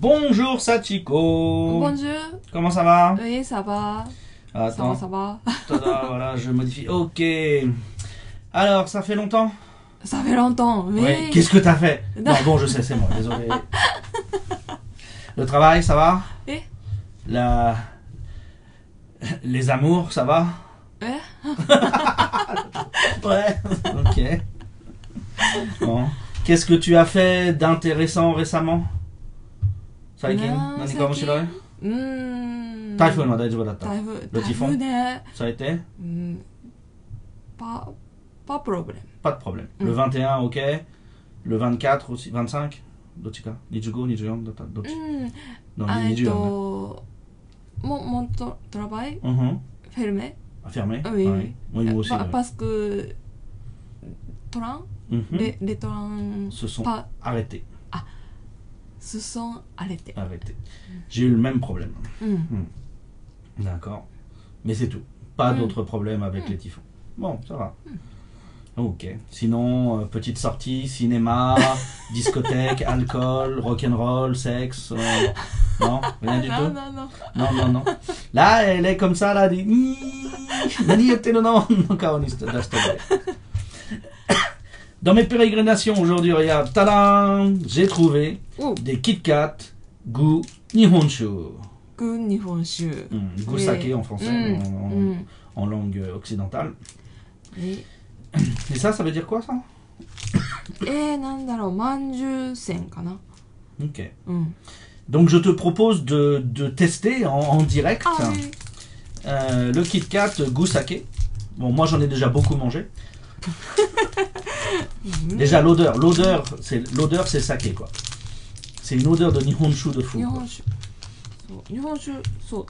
Bonjour Sachiko Bonjour Comment ça va Oui ça va Ça Attends, va ça va tada, voilà, je modifie. Ok. Alors, ça fait longtemps Ça fait longtemps oui Ouais. Qu'est-ce que t'as fait Non. Non, bon, je sais, c'est moi, désolé. Le travail, ça va Oui. La... Les amours, ça va Eh Ouais. ok. Bon. Qu'est-ce que tu as fait d'intéressant récemment? 最近なあ何か面白いうーん台風のは大丈夫だった台風ロティフォン台風ね Ça a été うんパパプロブレム Pas de problème. Le Mm. 21, ok. Le 24 aussi. 25どっちか ?25、24だったどっちうんのあえっ24ね。とモモントトラバイ Mhm. フェルメ Fermé Oui, Ouais. Oui, moi aussi. Pa- ouais. Parce que Toran, Mhm. les, les Torans Se sont pas, arrêtés. se sont arrêtés. Arrêtés. J'ai eu le même problème. Mm. D'accord. Mais c'est tout. Pas Mm. d'autres problèmes avec les typhons. Bon, ça va. Ok. Sinon, euh, petite sortie, cinéma, discothèque, alcool, rock'n'roll, sexe. euh, non, rien du non, tout. non, non. Non, non, non. Là, elle est comme ça, là, dit. Nani yatte no no no kao ni shite- dashite ne. Dans mes pérégrinations aujourd'hui, regarde, tadam, j'ai trouvé des Kit Kat goût Nihonshu. Goût Nihonshu. Mmh, saké en français. Hmm. Hmm. En, langue occidentale. Et ça, ça veut dire quoi ça Eh, nandaro, manju sen kana. Ok. Hmm. Donc je te propose de, de tester en, direct ah euh, le Kit Kat goût saké. Bon, moi j'en ai déjà beaucoup mangé. Déjà l'odeur, l'odeur, c'est l'odeur, c'est saké quoi. C'est une odeur de Nihonshu de fou. 日 quoi. 本酒。そう、日本酒、そう。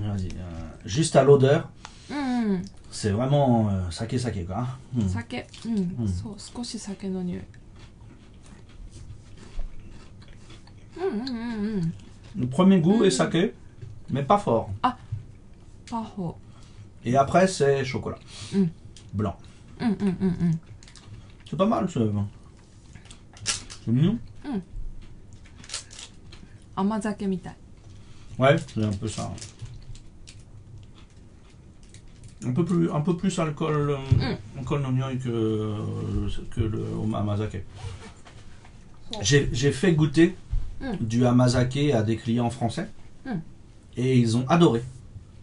Vas-y, euh, juste à l'odeur, うんうん。 c'est vraiment euh, saké saké quoi. hein. Hmm. 酒。うん。うんそう、少し酒の匂い。うんうんうんうん。 Le premier goût Mm. est saké, mais pas fort. パホ。 et après, c'est chocolat. Mm. Blanc. Mm, mm, c'est pas mal, ce vin. C'est mignon. Amazake mitai. Ouais, c'est un peu ça. Un peu plus, un peu plus alcool, euh, alcool non que, euh, que le amazake. Oh. J'ai fait goûter du amazake à des clients français et ils ont adoré.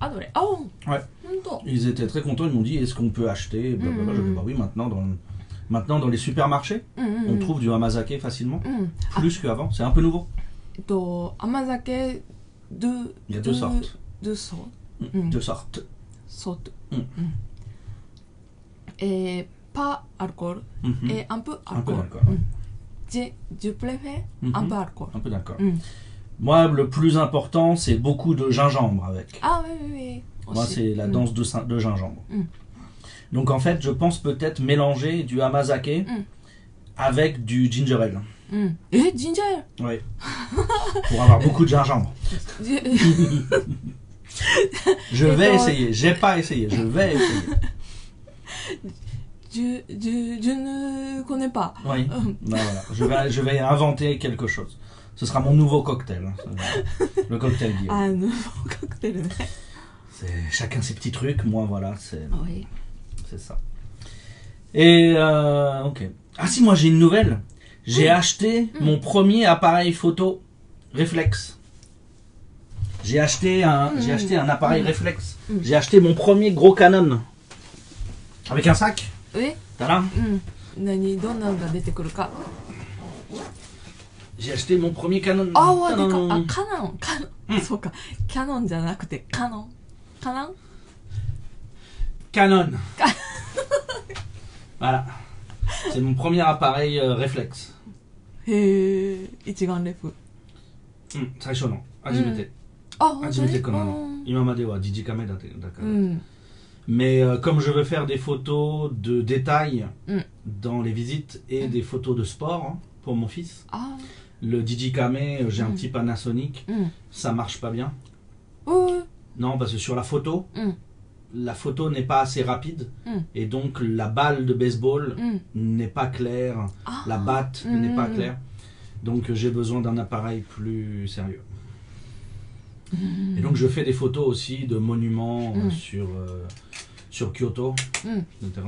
Adoré. Oh. Ouais. Ils étaient très contents, ils m'ont dit est-ce qu'on peut acheter mm, Je mm, dis bah oui, mm. maintenant dans, les supermarchés, on trouve du amazake facilement, ah. plus qu'avant, c'est un peu nouveau. Donc, amazake, deux, Il y a deux, sortes. Deux sortes. Deux sortes. Sortes. Et pas alcool, mm-hmm. et un peu alcool. Un peu alcool. Je, préfère mm-hmm. un peu alcool. Un peu d'alcool. Moi, le plus important, c'est beaucoup de gingembre avec. Ah oui, oui, oui. Moi, c'est la mm. danse de, gingembre. Mm. Donc en fait, je pense peut-être mélanger du hamazake mm. avec du ginger ale. Et ginger Oui. Pour avoir beaucoup de gingembre. je vais essayer. J'ai pas essayé. Je vais essayer. Je, je, je, ne connais pas. Oui. Euh. Ben voilà. je, vais, je vais inventer quelque chose. Ce sera mon nouveau cocktail. Hein. Le cocktail Guillaume. Ah, nouveau cocktail C'est chacun ses petits trucs. Moi, voilà, c'est Oui. c'est ça. Et euh, ok. Ah si, moi j'ai une nouvelle. J'ai acheté mon premier appareil photo réflexe. J'ai acheté un, Mm. j'ai acheté un appareil Mm. réflexe. Mm. J'ai acheté mon premier gros Canon. Avec un sac. え Tada. うん。何、どんなのが出てくるか。 J'ai acheté mon premier Canon. あ、わ、でか、 Tadam. あ、カノン、カノン。そうか。キャノンじゃなくて、カ ノン。カノン Canon. voilà. C'est mon premier appareil euh, réflexe. へえ一眼レフ Hmm, 最初の。初めて。あ本当初めてにこの、今まではジジカメだっただから。うん Mais euh, comme je veux faire des photos de détails Mm. dans les visites et des photos de sport hein, pour mon fils, あ le Digicame, euh, j'ai un Mm. petit Panasonic, うん ça marche pas bien. おー non, parce que sur la photo, hmm. la photo n'est pas assez rapide. Hmm. Et donc, la balle de baseball hmm. n'est pas claire. Ah. La batte n'est pas claire. Donc, j'ai besoin d'un appareil plus sérieux. Et donc, je fais des photos aussi de monuments euh, euh, sur, Kyoto, etc.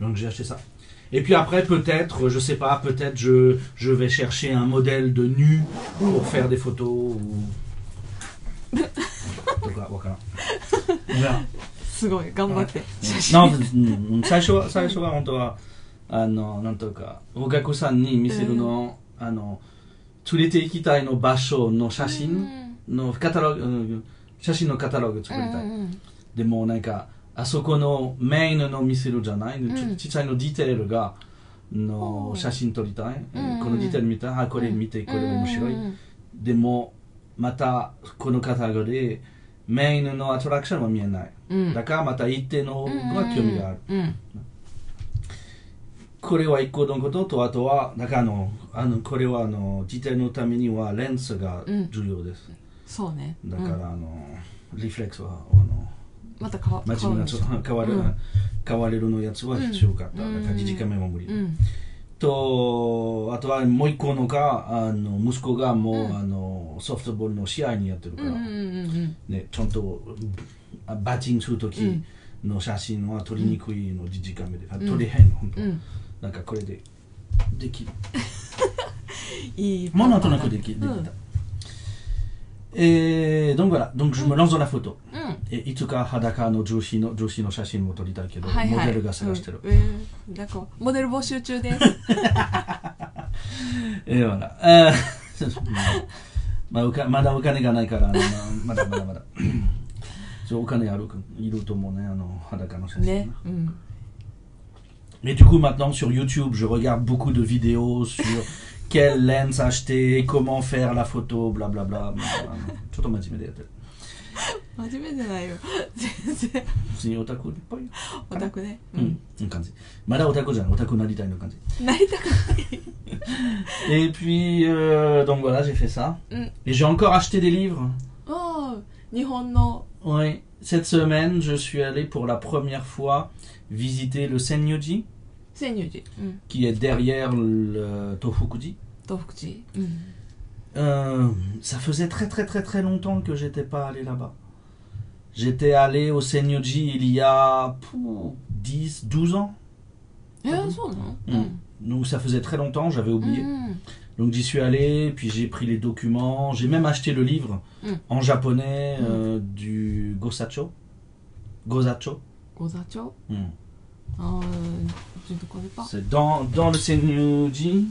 Donc, j'ai acheté ça. Et puis après, peut-être, je sais pas, peut-être je, vais chercher un modèle de nu pour faire des photos. Waka- wakara. On verra. すごい頑張って。写真。Non, うん最初は、最初は本当は、あの、なんとか、お客さんに見せるの、あの、連れて行きたいの場所の写う真ん。のカタログ、うん写真のカタログ作りたい。うんうんでもなんか、あそこのメインの見せるじゃない、ちうん。ちっちゃいのディテールが、のう。ん写真撮りたい？うんこのディテール見た？あ、これ見て、これ面白い。うん。でも、また、このカタログで、メインのアトラクションは見えない。うんだからまた一定の方が興味がある。うんこれは一個のことと、あとは、だからあの、あのこれはあの、自転のためにはレンズが重要です。そうねだから、うんあの、リフレックスは、あの、また変わ真面目な変わる変わる、うん変われるのやつは必要かった。うんだから、時間目も無理。うんと、あとはもう一個のが、あの、息子がもう、うんあの、ソフトボールの試合にやってるから、うんうんうんね、ちゃんとあバッティングするときの写真は撮りにくいの、時間目で。あうん撮れへんの、本当。うんうんなんかこれでできる。いいもうなんとなくできできた。うん Et donc voilà, donc je me lance dans la photo. うん Et いつか裸の女子の女子の写真も撮りたいけど、はいはいモデルが探してる。うんうんなんかモデル募集中です Et voilà. えーまあ、おかまだお金がないから、あのまだまだまだ。そうお金あるいると思うね、あの裸の写真。ねうん Et du coup, maintenant, sur YouTube, je regarde beaucoup de vidéos sur quelle lens acheter, comment faire la photo, blablabla. ちょっと真面目でやってる。 真面目じゃないよ全然普通にオタクっぽい。オタクねうん、うん、感じ。まだオタクじゃない、オタクになりたいの感じ。なりたくない Et puis, euh, donc voilà, j'ai fait ça. うん Et j'ai encore acheté des livres. ああ日本の Oui. Cette semaine, je suis allé pour la première fois visiter le Senyoji, 千入寺うん qui est derrière le Tofukuji. 東福寺うん Euh, ça faisait très très très très longtemps que j'étais pas allé là-bas. J'étais allé au Senyoji il y a pou, 10, 12 ans. Eh, mmh. Donc ça faisait très longtemps, j'avais oublié. Mm, mm. Donc j'y suis allé, puis j'ai pris les documents, j'ai même acheté le livre mm. en japonais euh, du Gosacho. Gosacho. Gosacho? Ah, euh, je ne connais pas. C'est dans, dans le Senyoji.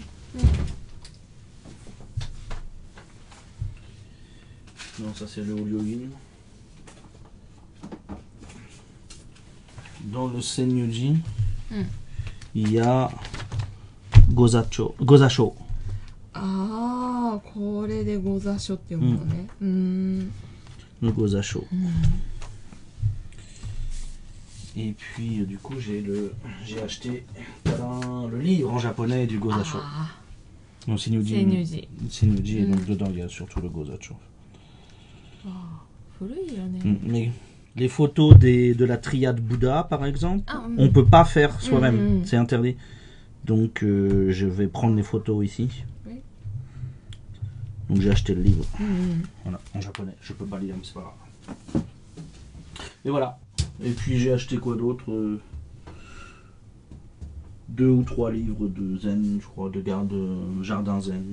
Non, ça c'est le Olyogin. Dans le Senyoji, Mm. il y a Gozacho. Gozacho. ああこれでご座所って読むのねうーん Le Gozacho. Et puis euh, du coup j'ai le j'ai acheté tadam, le livre en japonais du Gozacho. あ Non, あ Senyoji. 千入寺 Senyoji, et Mm. donc dedans il y a surtout le Gozacho. 古いよね Mm, Mais les photos de la triade Bouddha, par exemple, ah, on ne peut pas faire soi-même. Mm, mm. C'est interdit. Donc, euh, je vais prendre les photos ici. Donc, j'ai acheté le livre. Voilà, en japonais. Je peux pas lire, mais c'est pas grave. Et voilà. Et puis, j'ai acheté quoi d'autre euh, Deux ou trois livres de zen, je crois, de euh, jardin zen.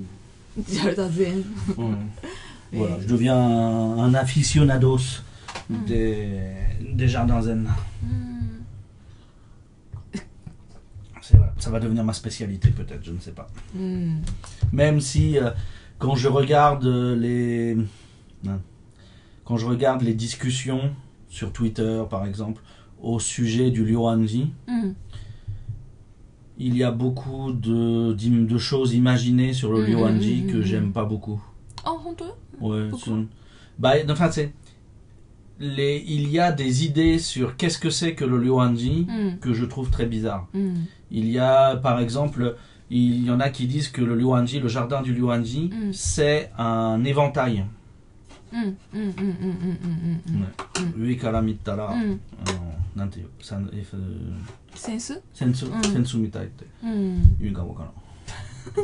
Jardin zen. Voilà, je deviens un, un aficionados Hmm. des, des jardins zen. Hmm. Ça va devenir ma spécialité peut-être, je ne sais pas. Hmm. Même si euh, quand je regarde euh, les hein, quand je regarde les discussions sur Twitter par exemple au sujet du Lyoanji, mm. il y a beaucoup de, de, choses imaginées sur le mm. Lyoanji que j'aime pas beaucoup. Oh, honteux Ouais, bah enfin c'est il y a des idées sur qu'est-ce que c'est que le Ryohanji hmm. que je trouve très bizarre. Hmm. Il y a, par exemple, il y en a qui disent que le le jardin du Ryohanji, hmm. c'est un éventail. Euh, Sensu? Sensu,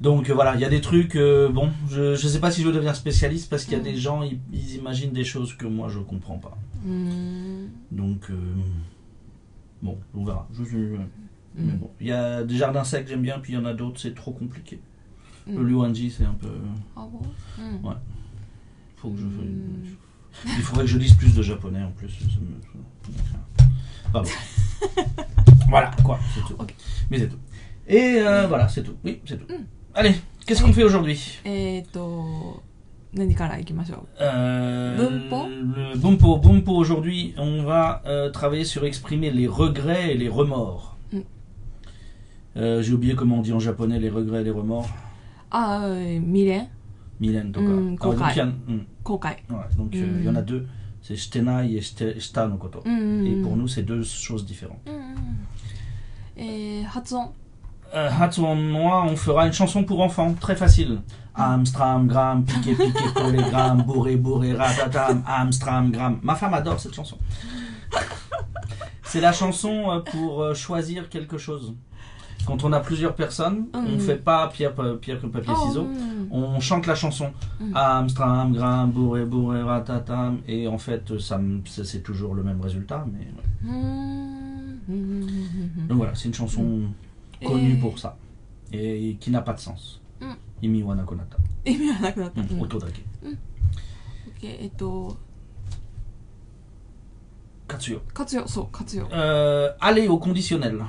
Donc euh, voilà, il y a des trucs, euh, bon, je ne sais pas si je veux devenir spécialiste parce qu'il y a des mm. gens, ils, ils, imaginent des choses que moi je comprends pas. Mm. Donc, euh, bon, on verra. Mm. Il y a des jardins secs, j'aime bien, puis il y en a d'autres, c'est trop compliqué. Mmh. Le Luanji, c'est un peu... Oh bon Ouais. Il faudrait que je lise plus de japonais en plus. Ça voilà, quoi, c'est tout. Mais c'est tout. Et voilà, c'est tout. Oui, c'est tout. Mm. Allez, qu'est-ce qu'on Allez. fait aujourd'hui えっと、何からいきましょ Euh, Bumpo Le Bumpo. Bumpo, aujourd'hui, on va euh, travailler sur exprimer les regrets et les remords. Mm. Euh, J'ai oublié comment on dit en japonais les regrets et les remords. うあ、えー未練 Milen toka. Mm, Ah, donc, kokai. il y a- mm, 後悔。 ouais, donc, euh, il y en a Mm. deux. C'est shitenai et shite- shita no koto. うんうんうん。 Et pour nous, c'est deux choses différentes. うんうんうん。えー、発音。 euh, hâte en on fera une chanson pour enfants, très facile. Amstram, gram, piqué, piqué, collé, gram, bourré, bourré, ratatam, Amstram, gram. Ma femme adore cette chanson. C'est la chanson euh, pour euh, choisir quelque chose. Quand on a plusieurs personnes, oh, on ne fait pas pierre, pierre papier, oh, ciseaux. On chante la chanson. Mm. Amstram, gram, bourré, bourré, ratatam. Et en fait, c'est toujours le même résultat. Mm. Donc voilà, c'est une chanson connu pour ça et qui n'a pas de sens. Hmm. Imi Wanakonata. Imi wa nakunata. Hmm, hmm. Ok, eto... Katsuyo. Katsuyo, so, euh, aller au conditionnel.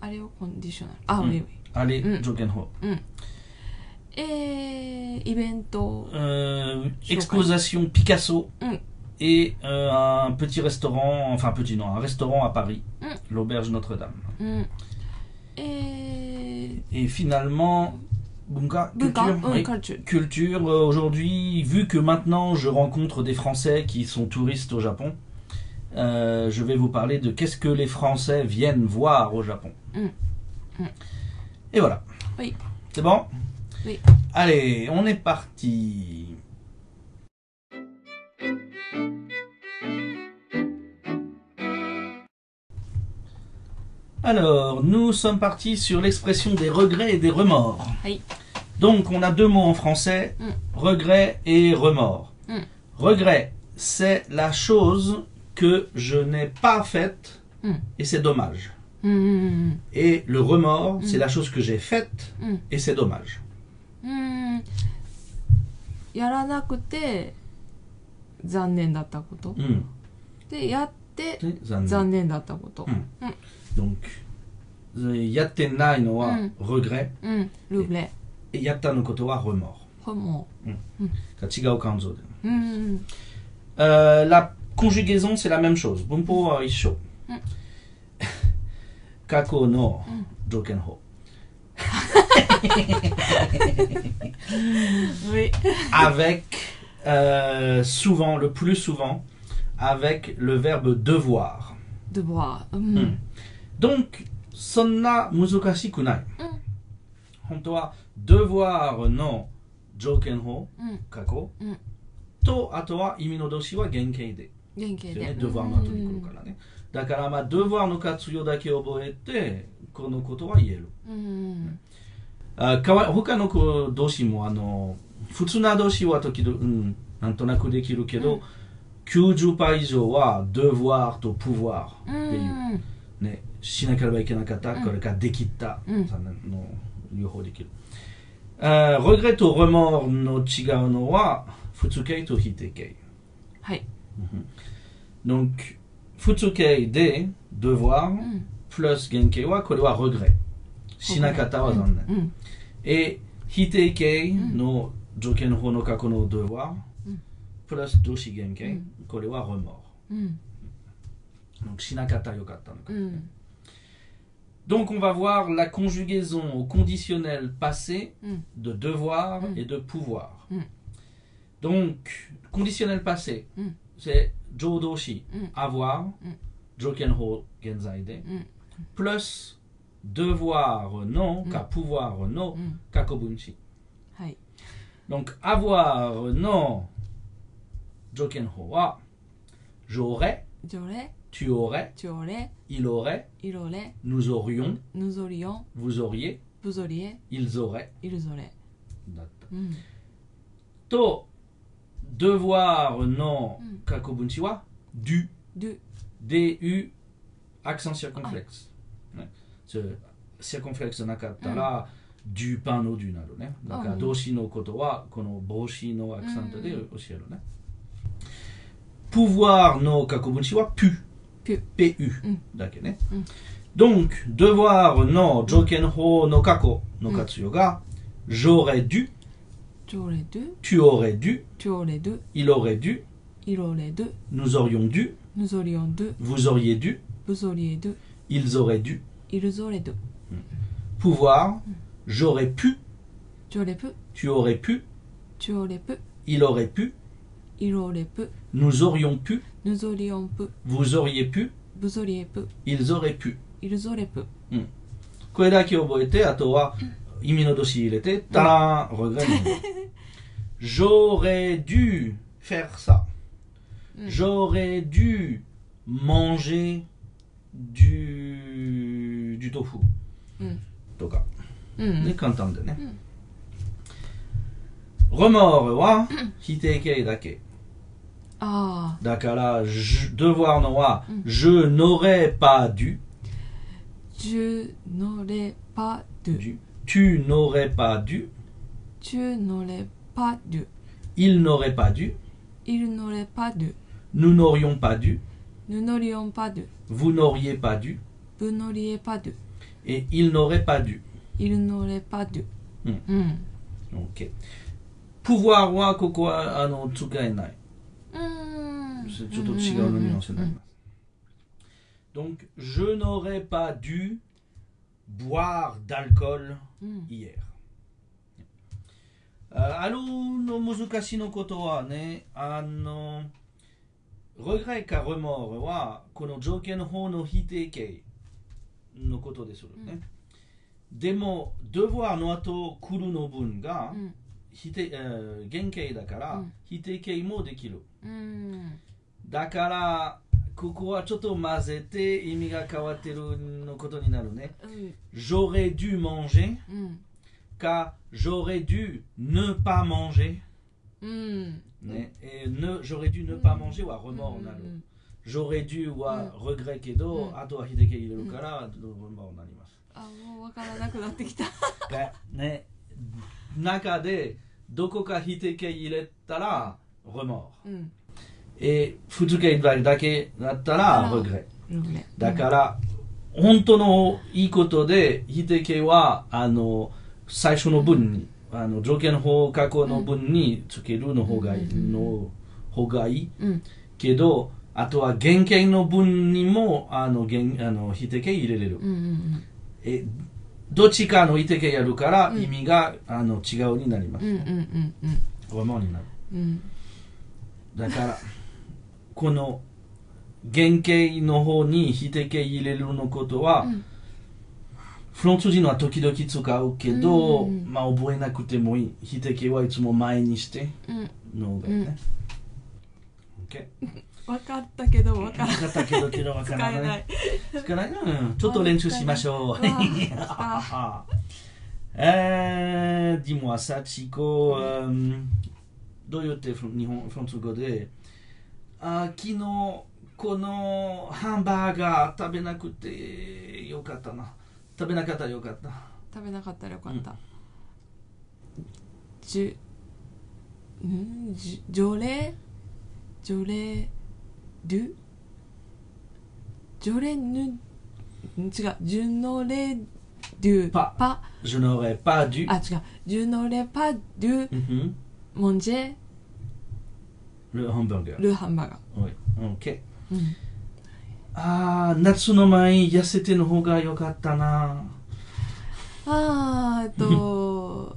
Aller au conditionnel. Ah oui, oui. Aller, mm. joken ho. Et... Evento... Euh, exposition Picasso. Et euh, un petit restaurant, enfin petit non, un restaurant à Paris, l'auberge Notre-Dame. Et, finalement, Bunka, culture, culture. Euh, aujourd'hui, vu que maintenant je rencontre des Français qui sont touristes au Japon, euh, je vais vous parler de qu'est-ce que les Français viennent voir au Japon. Mm. Mm. Et voilà. Oui. C'est bon? Oui. Allez, on est parti. Alors, nous sommes partis sur l'expression des regrets et des remords. Donc, on a deux mots en français, regret et remords. Regret, c'est la chose que je n'ai pas faite et c'est dommage. Et le remords, c'est la chose que j'ai faite et c'est dommage. Mm. Donc, euh, yattena no wa mm. regret. Mm, L'oublet. Et yatta no koto wa remords. Remords. Mm. Kachiga o kanzo. Euh, la conjugaison, c'est la même chose. Bunpo wa euh, isho. Kako no jokenho. oui. Avec euh, souvent, le plus souvent, avec le verbe devoir. Devoir. Mm. Mm. ううんん。Donc, sonna muzukashiku nai. うん。本当は devoir の条件法うん。過去、うんとあとは意味の動詞は原型で元気で。ね devoir の後に来るからね、だからまあ devoir の活用だけ覚えてこのことは言えるうん。うん。あかわ他の動詞もあの普通な動詞は時々、うん、なんとなくできるけど、うん90%以上は devoir と pouvoir うっていう、ん。ね、しなければいけなかった、うんこれからできた、うんさの両方できる。あ regret と remords の違うのは普通形と否定形。はい。Donc 普通形で devoir うん。plus 原形はこれは regret。しなかったは残念。うん。え否定形の条件の方の過去の devoir うん plus 動詞原形、うんこれは remords。うん。Donc shinakata yokata. Mm. Donc on va voir la conjugaison au conditionnel passé mm. de devoir mm. et de pouvoir. Donc conditionnel passé, c'est jodoshi, avoir, jokenho genzaide, plus devoir non, ka pouvoir no, kakobunchi. Donc avoir non, jokenho wa, j'aurais. J'aurais. Tu aurais, il aurait, nous aurions, vous auriez, vous auriez, ils auraient, ils auraient. Mm. To, devoir non mm. kakobunchi wa, du, du, du, accent circonflexe. Ah. Ouais. Ce, circonflexe nakatta la, mm. du pain no du naro ne. Daka, oh, doshi no koto wa, kono boshi no accent hmm. de aussi ne. Pouvoir no kakobunchi wa, pu. pu うんだけね、うん donc devoir no 条件法の過去の活用が、j'aurais dû 条例ど、 tu aurais dû 条例ど、 il aurait dû 色例ど、 nous aurions dû ぬぞりよんど、 vous auriez dû ぶぞりえど、 ils auraient dû いるぞれど。 pouvoir j'aurais pu 条例ぷ、 tu aurais pu 条例ぷ、 il aurait pu 色例ぷ、 nous aurions pu ぬぞりよんぷ、 vous auriez pu ぶぞりえぷ、 ils auraient pu いるぞれぷ。これだけ覚えてあとは意味の年入れてタラーン regret j'aurais dû faire ça うん j'aurais dû manger du du tofu うん。とかうん。ね簡単でねうん remords は否定形だけ ああ、だから、je- devoir のは、うん je n'aurais pas dû, じゅのれぱど、 dû, tu n'aurais pas dû, ちゅのれぱど、 il n'aurait pas dû, いるのれぱど、 nous n'aurions pas dû, ぬのりよんぱど、 vous n'auriez pas dû, ぶのりえぱど、 et il n'aurait pas dû. いるのれぱど。うんうん。 Ok. pouvoir は、ここは、あの、使えない。 うん。ちょっと違うのニュアンスになります。Donc, je n'aurais pas dû boire d'alcool うん。 hier. ああの難しいのことはね、あの、regret か remords は、この条件の方の否定形のことでするね。でも、devoir の後、来るの文がうん。 否定、えー原形だから、うん否定形もできる。うん。だから、ここはちょっと混ぜて意味が変わってるのことになるね。うん。J'aurais dû manger うん。car j'aurais dû ne pas manger. うん。ねえー ne- j'aurais dû ne pas manger は remords になる。j'aurais dû は regret けど、うんあとは秀樹入れるから、remords になります。あ、もうわからなくなってきた。が ね、中でどこか秀樹入れたら remords。うん。えー、普通形だけだったらあら regret。ルーレ。だから、本当のいいことで、否定形は、あの、最初の文に、あの、条件法過去の文につけるの方がいい、うんの方がいい。うん。けど、あとは原型の文にも、あの、原あの否定形入れれる。うんうんえ、どっちかの否定形やるから、うん意味が、あの、違うになります。うん。うんうんうん和物になる。うん。うん。だから、この、原型の方に否定形入れるのことは、うんフロント人は時々使うけど、うんまあ覚えなくてもいい。否定形はいつも前にしてうん。のがいいね。OK？わかったけどわから分かったけどけど分か使らない。えない。使えないうんちょっと練習しましょう。うわ euh, Dis-moi ça, Chico. euh, どう言って日本フランス語で、あ昨日このハンバーガー食べなくてよかったな。食べなかったらよかった。食べなかったらよかった。じゅ、んじ除霊？除霊？る？除霊ぬ、ん違う、ジュノレデュパパ、Je n'aurais pas dû. あ、違う、ジュノレパデュ Mhm. モンジェ.ルハンバーガー。Oui. Ok. うん。あー、夏の前に痩せての方が良かったな。あーえっと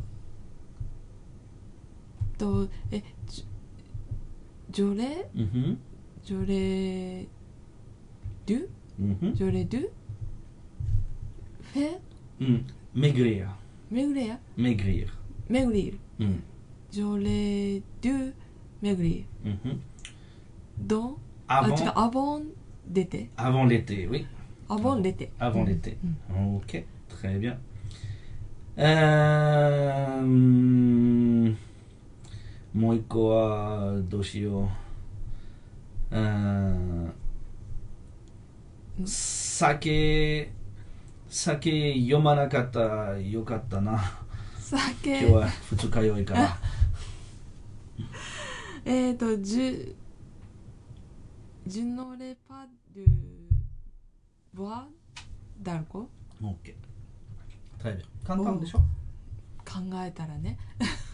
とえじ除霊？うん ふん。除霊ドゥうんふん。除霊ドゥフェうん。maigrir。メグレや maigrir。メグリルうん。除霊ドゥメグリルうんふん。ドンあ avant, 違うアボン出て avant l'été, oui. アボン出て Avant うん l'été. うん Ok, très bien. Euh, hum, もう一個はどうしよう。 酒、酒読まなかったよかったな。酒今日は二日酔いから。えっ、ー、とジュジュノレパドゥボアダルコ OK。très bien。簡単でしょ？考えたらね、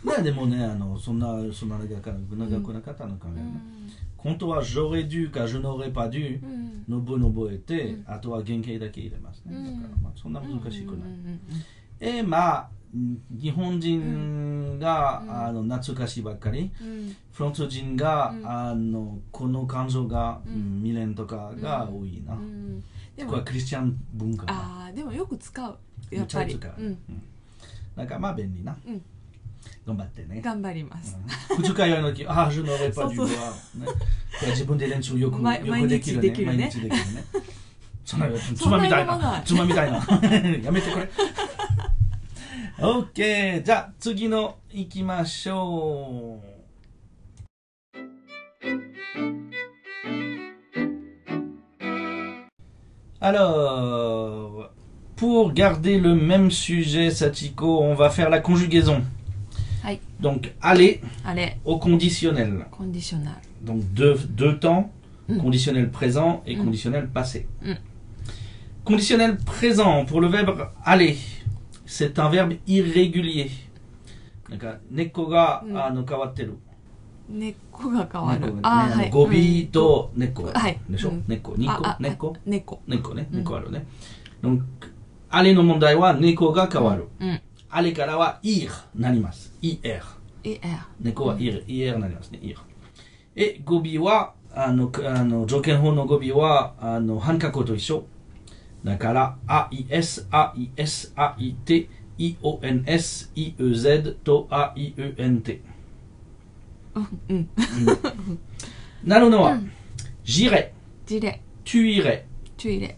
いやでもね、あのそんな、そんな長くなかったのかね。本当は j'aurais dû か je n'aurais pas dû. うんの文を覚えて、うんあとは原型だけ入れますね。うんだから、まあ、そんな難しくない。えまあ、日本人が、うんあの懐かしいばっかり、うんうんフランス人が、うんあのこの感情が、うんうん未練とかが多いな。これはクリスチャン文化な。ああでもよく使うやめっぱりっちゃ使う。うんうんなんかまあ便利な。うん頑張ってね。頑張ります、うん二日酔いの時、ああ、je n'aurais pas dû そうそうは、ね。これ自分で練習よく、毎よくできるね。毎日できるね毎日できるね。そんな、つそんなまみたい読まな。ないつまみたいな。やめてくれ。OK。じゃあ、次の行きましょう。Alors, pour garder le même sujet, Satiko, on va faire la conjugaison. Donc, aller, aller, au conditionnel. Conditionnel. Donc, deux, deux temps, mm. conditionnel présent et mm. conditionnel passé. Mm. Conditionnel présent, pour le verbe aller, c'est un verbe irrégulier. Mm. Neko ga ano kawateru. Neko ga mm. kawaru. Ah. Gobi to ah, neko. Neko, neko, neko, mm. neko. Neko. Neko. Donc, aller no mondai wa neko ga kawaru. あれからはイーになります。イエー。イエー。猫はイエー、イエーになりますね。イエー。え、語尾は、あの、あの条件法の語尾は、あの、半角と一緒。だから、AIS、イエス、AIT、EONS、EUZ と AIUNT。うん。なるのは、j'irai。j'irai。tu irais。tu。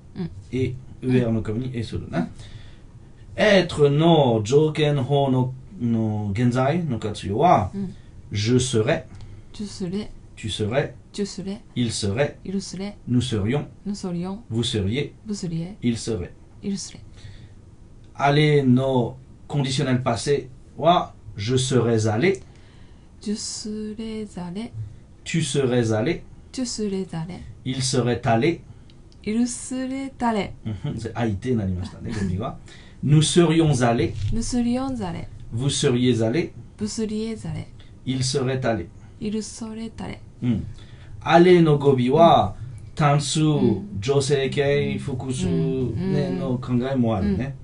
うん et er の代わりに et するな。être の条件法のの現在の活用は、うん je serais、チュスレ tu serais、チュスレ il serait、イルスレ nous serions、ヌソリオン vous seriez、ブスリエ il serait。イルスレ aller no conditionnel passé wa je serais allé ジュスレザレ tu serais allé チュスレザレ il serait allé イルスレタレ Mhm, c'est aïté なりましたね語尾は nous serions allés ヌスリオンザレ vous seriez allés ブスリエザレ il serait allé イルソレタレ うん、aller の語尾は単数、ん女性形複数、うんねうんの考えもあるね、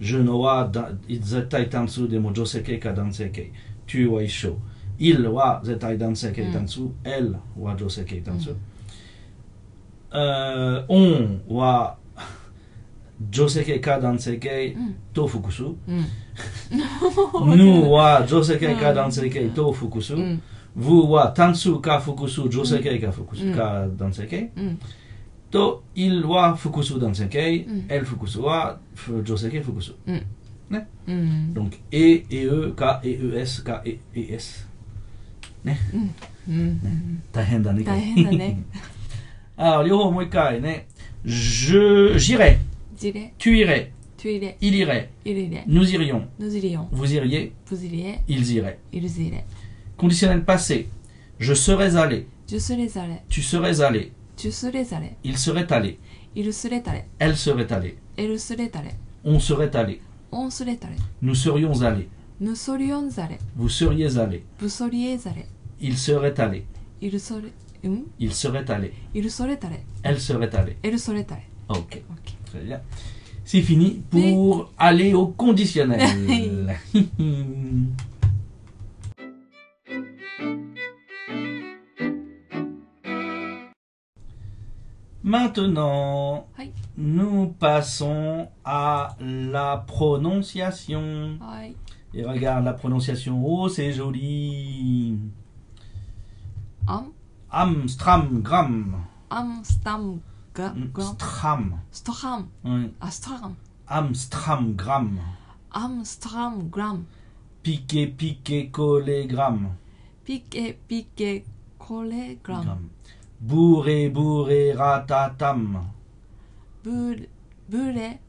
je のはだ絶対単数でも女性形か男性形 tu は一緒 il は絶対男性形単数、elle は女性形単数、え ー on は女性形か男性形と複数、うん nous は女性形か男性形と複数、うん vous は単数か複数女性形か複数、うんか男性形うんと il は複数男性形、うん elle 複数はふ女性形複数うんねうん donc et et e か ees か es ねうんうん大変だね大変だね Alors, Lyoho, moi, Je, j'irai. Tu irais. Il irait. Nous irions. Vous iriez. Ils iraient. Ils iraient. Conditionnel passé. Je serais allé. Tu serais allé. Il serait allé. Elle serait allée. On serait allé. On serait allé. Nous serions allés. Nous serions allés. Vous seriez allés. Vous seriez allés. Il serait allé. ソレ、ん il serait allé, イルソレタレ、 elle serait allée. エルソレタレ。 Ok, オッケー très bien. C'est fini pour aller au conditionnel. Maintenant, はい。 nous passons à la prononciation. はい。 Et regarde la prononciation. Oh, c'est joli. ア Amstramgram. Amstram. Mm, Stram. Stram. Oui. Ah, Astram. Amstramgram. Amstramgram. Piqué, piqué, collé, gramme. Piqué, piqué, collé, gramme. Bourré, bourré, ratatam. Bourré,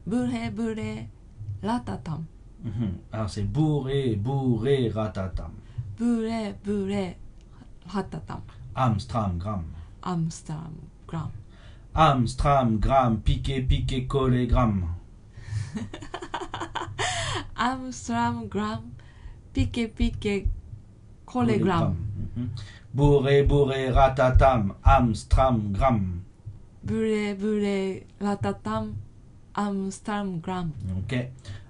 bourré, bourré, ratatam. Mhm. Alors c'est bourré, bourré, ratatam. Bourré, bourré, ratatam. Amstramgram. Amstramgram. Amstramgram, piqué, piqué, collé, gramme. Amstramgram, piqué, piqué, collé, gramme. Mm -hmm. Bourré, bourré, ratatam, Amstramgram. Bourré, bourré, ratatam, Amstramgram. Ok.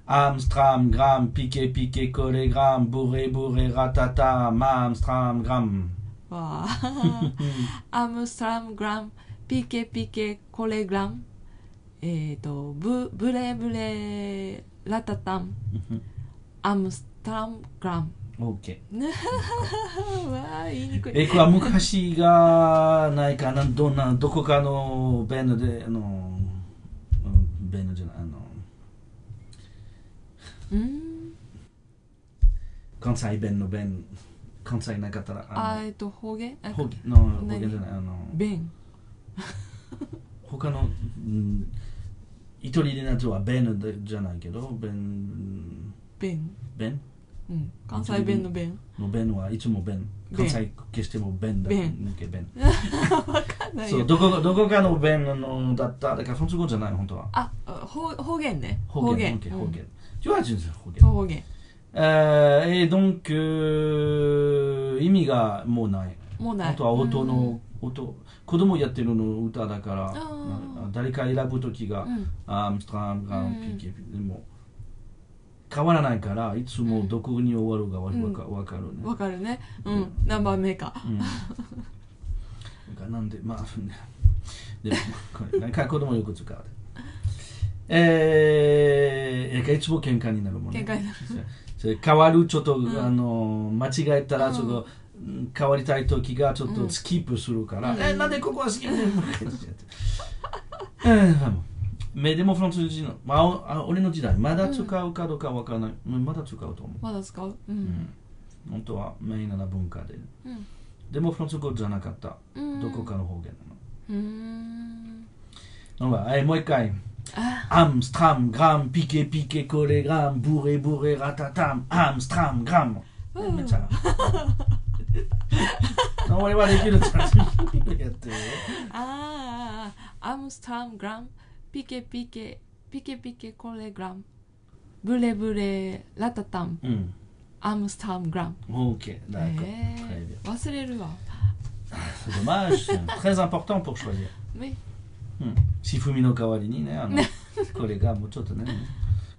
Amstramgram, piqué, piqué, collé, gramme. Bourré, bourré, ratatam, Amstramgram. わあ、アムストラムグラム、ピケピケコレグラム、えっ、と、ブ、ブレブレ、ラタタム、Mhm. アムストラムグラム。Ok. わあ、言いにくい。え、これは昔がないかな、どんな、どこかの弁で、あの、うん弁じゃない、あの、うん。関西弁の弁、関西なかったら、あ、あえっ、と、方言？の、方言の方何言じゃない、あの、弁。他の、うん、一人でなとは弁でじゃないけど、弁、弁。弁？うん。関西弁の弁。の弁はいつも弁。関弁西決しても弁だ。弁抜け弁。わかんないそう、よ。どこどこかの弁のだった。だから、フランス語じゃない、本当は。あ、方方言ね。方言。方言。方言。Tu vois, tu- 方言。方言。Euh, et donc, euh, 意味がもうない。もうない。あとは音うんの、音、子供やってるの歌だから、あー誰か選ぶときが、うん。アームストランガン、うんピケ、でも、変わらないから、いつもどこに終わるかわうんかわかるね。わかるね。うん。何番目か。うん。なんかなんで、まあ、でも、これ、なんか子供よく使う。えー、いつも喧嘩になるもんね。喧嘩になるそれ変わるちょっと、ん。あの間違えたらちょっと、うん変わりたい時がちょっとスキップするから、うん。えなんでここはスキップでもう一回やってうんメでもフランス人の、まあ、あ俺の時代。まだ使うかどうかわからない、うん。まだ使うと思う、まだ使う？う。うん。ん、本当はメインな文化で。うん。でもフランス語じゃなかった、うん。どこかの方言うーん。なの、はい、もう一回 Ah. Amstram, gram, piqué, piqué, collé, gram, bourré, bourré, ratatam, Amstram, gram. Oh. De vad det var det killet Ah, Amstram, gram, piqué, piqué, piqué, piqué, collé, gram, bourré, bourré, ratatam. Mm. Amstram, gram. Ok, d'accord. Eh, très bien. Ah, dommage, c'est très important pour choisir. Oui. うフミの代わりにね、あの、これがもうちょっとね、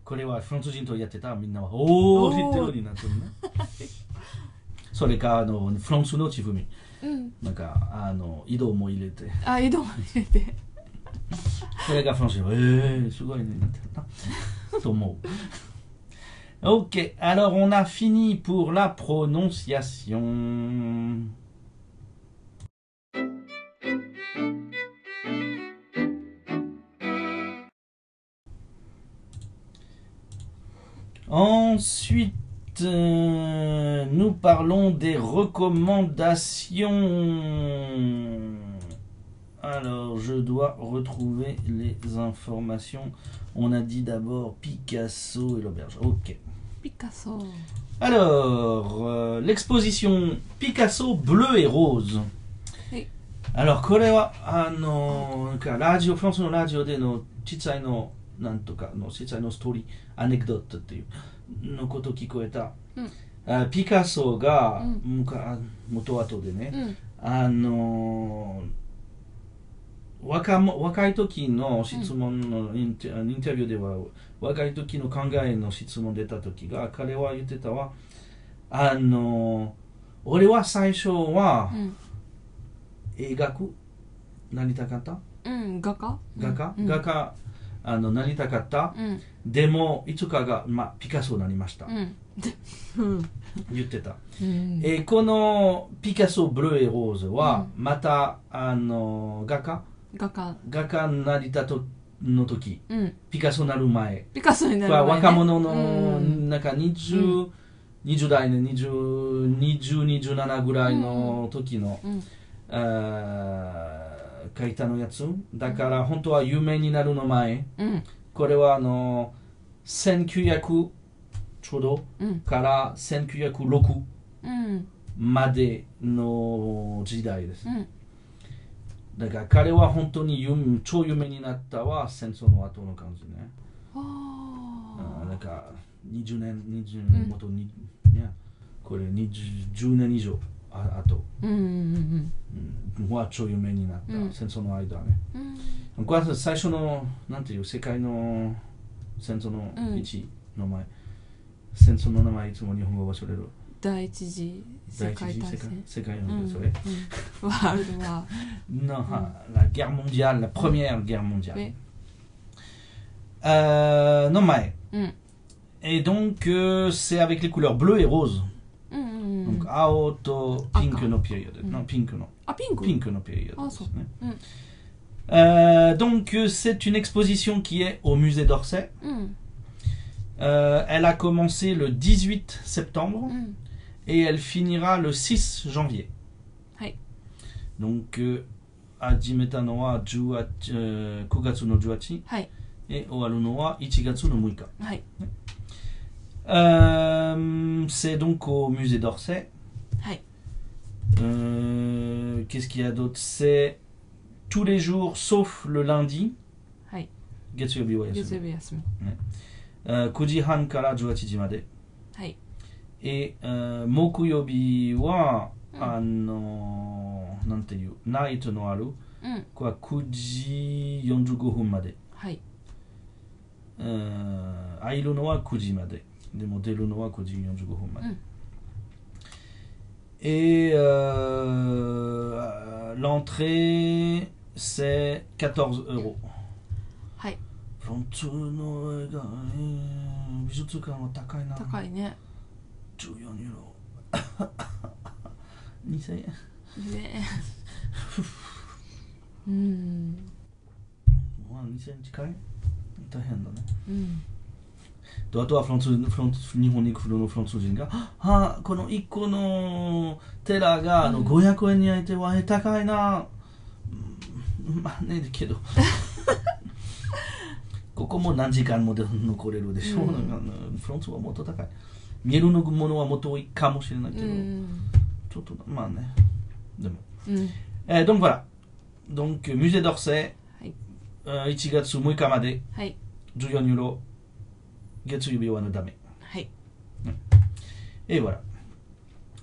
これはフランス人とやってたらみんなは、おー、知ってるになってるね。それか、あの、フランスのチフミ。うん。なんか、あの、移動も入れて、あ、移動も入れて。それがフランス人、えー、すごいね、なってるな。と思う。Ok, alors on a fini pour la prononciation. Ensuite, euh, nous parlons des recommandations. Alors, je dois retrouver les informations. On a dit d'abord Picasso et l'auberge. Ok. Picasso. Alors, euh, l'exposition Picasso bleu et rose. Oui. Alors, Korewa, ah non, Radio France, Radio de なんとかの小さいのストーリー、アネクドットっていうのこと聞こえた。うん。あピカソが、うん。元々でね、うん。あの若も若い時の質問のインタ,、インタビューでは若い時の考えの質問出た時が彼は言ってたはあの俺は最初はうん。映画なりたかった？うん画家？画家、うん。画家あのなりたかった、うん。でもいつかが、まあ、ピカソになりました、うん。うん。言ってた。うん。えーこのピカソブルーエローズはまた、あの画家？画家。画家になりたとの時うん。ピカソになる前。ピカソになるは前ね。若者のうん。なん。か20、20代ね20 2027ぐらいの時の、うん。あー書いたのやつだから本当は有名になるの前うんこれはあの1900ちょうどから1906までの時代ですうんだから彼は本当に有超有名になったは戦争の後の感じね。あなんか20年、20年、もとに、ね、これ20 10年以上あ後、ーうんうんうん、は超有名になった、うん戦争の間ね。うんうんこれは最初の、なんていう、世界の戦争のうん1の前、戦争の名前いつも日本語忘れる。第一次世第一次世界界大戦世界うんのそれ。うんワールドワ Non, la guerre mondiale, la première guerre mondiale. Oui. Euh, non, mais. うん Et donc, euh, c'est avec les couleurs bleu et rose. 僕青とピンクのピリオドのピンクの。あピンク？ピンクのピリオドですね、う。ん。Euh, donc c'est une exposition qui est au musée d'Orsay. Mm. Euh, elle a commencé le 18 septembre mm. et elle finira le 6 janvier. Donc euh, Ajimeta no wa 9月の18 euh, et Oaru no wa 1月の6日。はい。euh, c'est donc au musée d'Orsay. Euh, qu'est-ce qu'il y a d'autre? C'est tous les jours sauf le lundi. Oui. Getsuyobi wa yasumi. Euh, Kuji han kara juachiji made. Et mokuyobi wa ano nanteyu night no aru. Quoi, Kuji Yonjugo Humade. Aïlo Noa Kuji Made. でも出るのは9時45分まで。うん Et euh, l'entrée, c'est 14 euros. はいフロントの映画、えー美術館は高いな。高いね14ユーロ。2000円。ねうんまあ2000円近い大変だね。うん とあとはフランスフランス日本に来るのフランス人が、はあ、この1個のテラがあのうん500円に焼いてはえ高いな。うん。まあね、けど。ここも何時間もで残れるでしょう、うん。フランスはもっと高い。見えるのものはもっと多いかもしれないけど、うん。ちょっとまあね。でも。うん、Eh, donc voilà. Donc, euh, musée d'Orsay, はい。euh, 1月6日まで。はい。14ユーロ、月曜日はのダメ。はい Et voilà.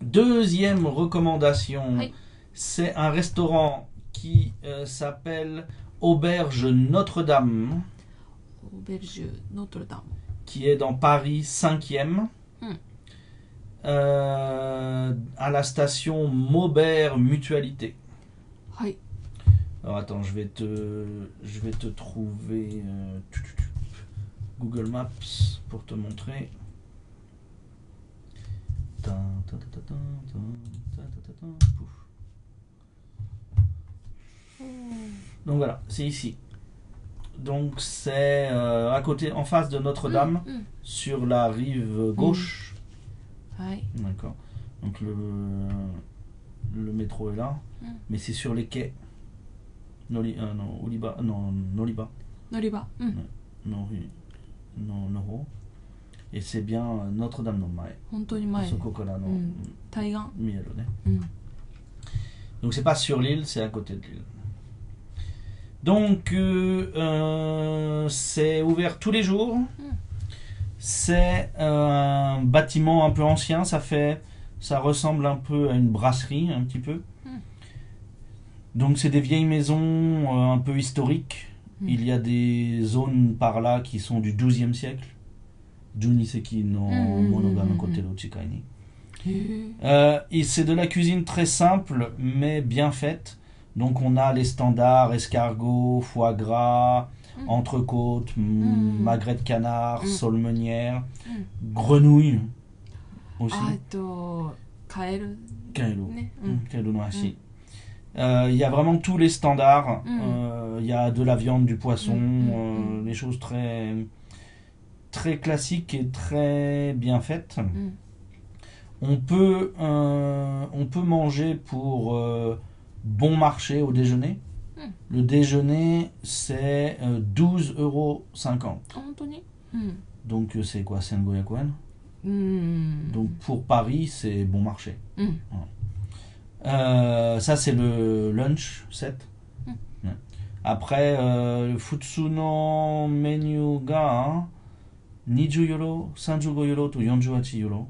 Deuxième recommandation, Oui. c'est un restaurant qui euh, s'appelle Auberge Notre-Dame, オーベルジュノートルダム qui est dans Paris 5e, Hmm. euh, à la station Maubert Mutualité. はい Alors attends, je vais te, je vais te trouver euh, tu, tu, tu, Google Maps pour te montrer. Donc voilà, c'est ici. Donc c'est euh, à côté, en face de Notre-Dame, mm, mm. sur la rive gauche. Mm. D'accord. Donc le, métro est là, mais c'est sur les quais. Noli, euh, non, Oliba, non, Noliba. Noliba. Ouais. Nori, Noriba, 乗り場うん、 no, no, no, et c'est bien euh, Notre-Dame no Mae. 本当に前そこからの、うん対岸見えるね。うん Donc c'est pas sur l'île, c'est à côté de l'île. Donc euh, euh, c'est ouvert tous les jours. C'est euh, un bâtiment un peu ancien, ça fait, ça ressemble un peu à une brasserie, un petit peu. Donc c'est des vieilles maisons euh, un peu historiques. Hmm. Il y a des zones par là qui sont du 12e siècle. Juniseki hmm, hmm, Monogame euh, et c'est de la cuisine très simple mais bien faite. Donc on a les standards escargot, foie gras, mmh. entrecôte, magret de canard, solmenière, grenouille aussi. Ah, to... Kaeru? Euh, il y a vraiment tous les standards. Mm. Euh, il y a de la viande, du poisson, mm, mm, euh, des choses très, très classiques et très bien faites. On, peut, on peut manger pour bon marché au déjeuner. Le déjeuner, c'est 12,50 euros. Donc c'est quoi? C'est un Goyakwan. Donc pour Paris, c'est bon marché. ça, c'est le lunch set. Mm. Après, le euh, futsu 20€ 35 yoro 48€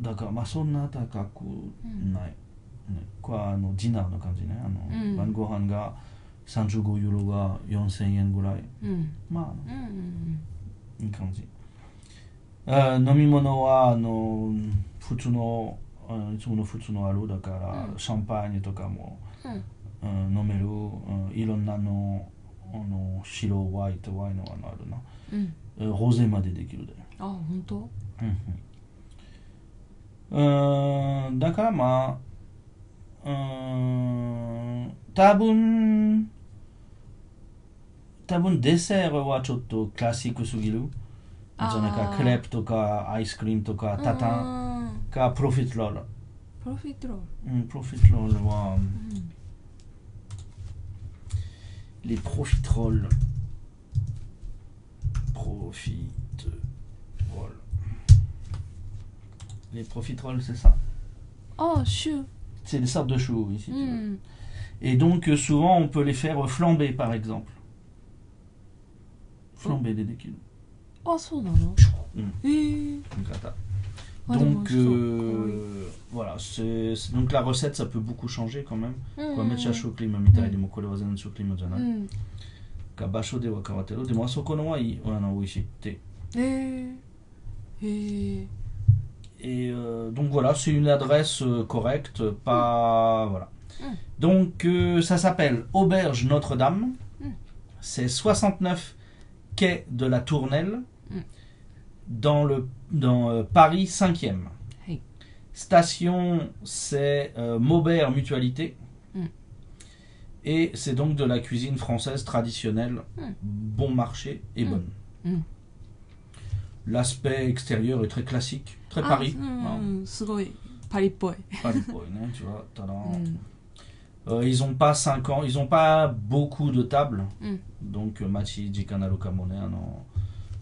だから、まあ、そんな高くない。うん、これあのディナーの感じね。あのうん、晩ご飯が35ユーロが4000円ぐらい。うん、まあ、うん、いい感じ。あ飲み物はあの普通のあいつもの普通のあるだから、うん。シャンパーニュとかも、うん。うん飲める、うんいろんなのあの白ワイトワインのあるな。うん。えロゼまでできるで。あ本当？うんうん。だからまあうーん多分多分デセールはちょっとクラシックすぎるじゃなんかクレープとかアイスクリームとかタタンンかプロフィットロール、プロフィットロールうん、プロフィットロールはうんles profiteroles profiteroles les profiteroles c'est ça あシュ c'est des sortes de choux ici う tu veux. ん Et donc, euh, souvent, on peut les faire flamber, par exemple. Flamber des décules. あそうなのうんへえ Grata. あでも Donc, そう euh, voilà. c'est c'est- donc, la recette, ça peut beaucoup changer quand même. うん Kwa mecha shoklima mitai de mo kore wa zen shoklima う janai. ん Ka basho de wa kawateru. De mo asoko no wa ii- ano, oishii te. へえへえ Et euh, donc voilà, c'est une adresse euh, correcte, pas voilà. Mm. Donc euh, ça s'appelle Auberge Notre-Dame. Mm. C'est 69 quai de la Tournelle Mm. dans, le, dans euh, Paris 5e. Station, c'est euh, Maubert Mutualité. Mm. Et c'est donc de la cuisine française traditionnelle, mm. bon marché et mm. bonne. L'aspect extérieur est très classique, très ah, Paris. Hein. Paris boy. Paris boy, non, hein, tu vois. Euh, ils n'ont pas 5 ans, ils n'ont pas beaucoup de tables. Donc, Machi, Jikanaro Kamone, non. Hein,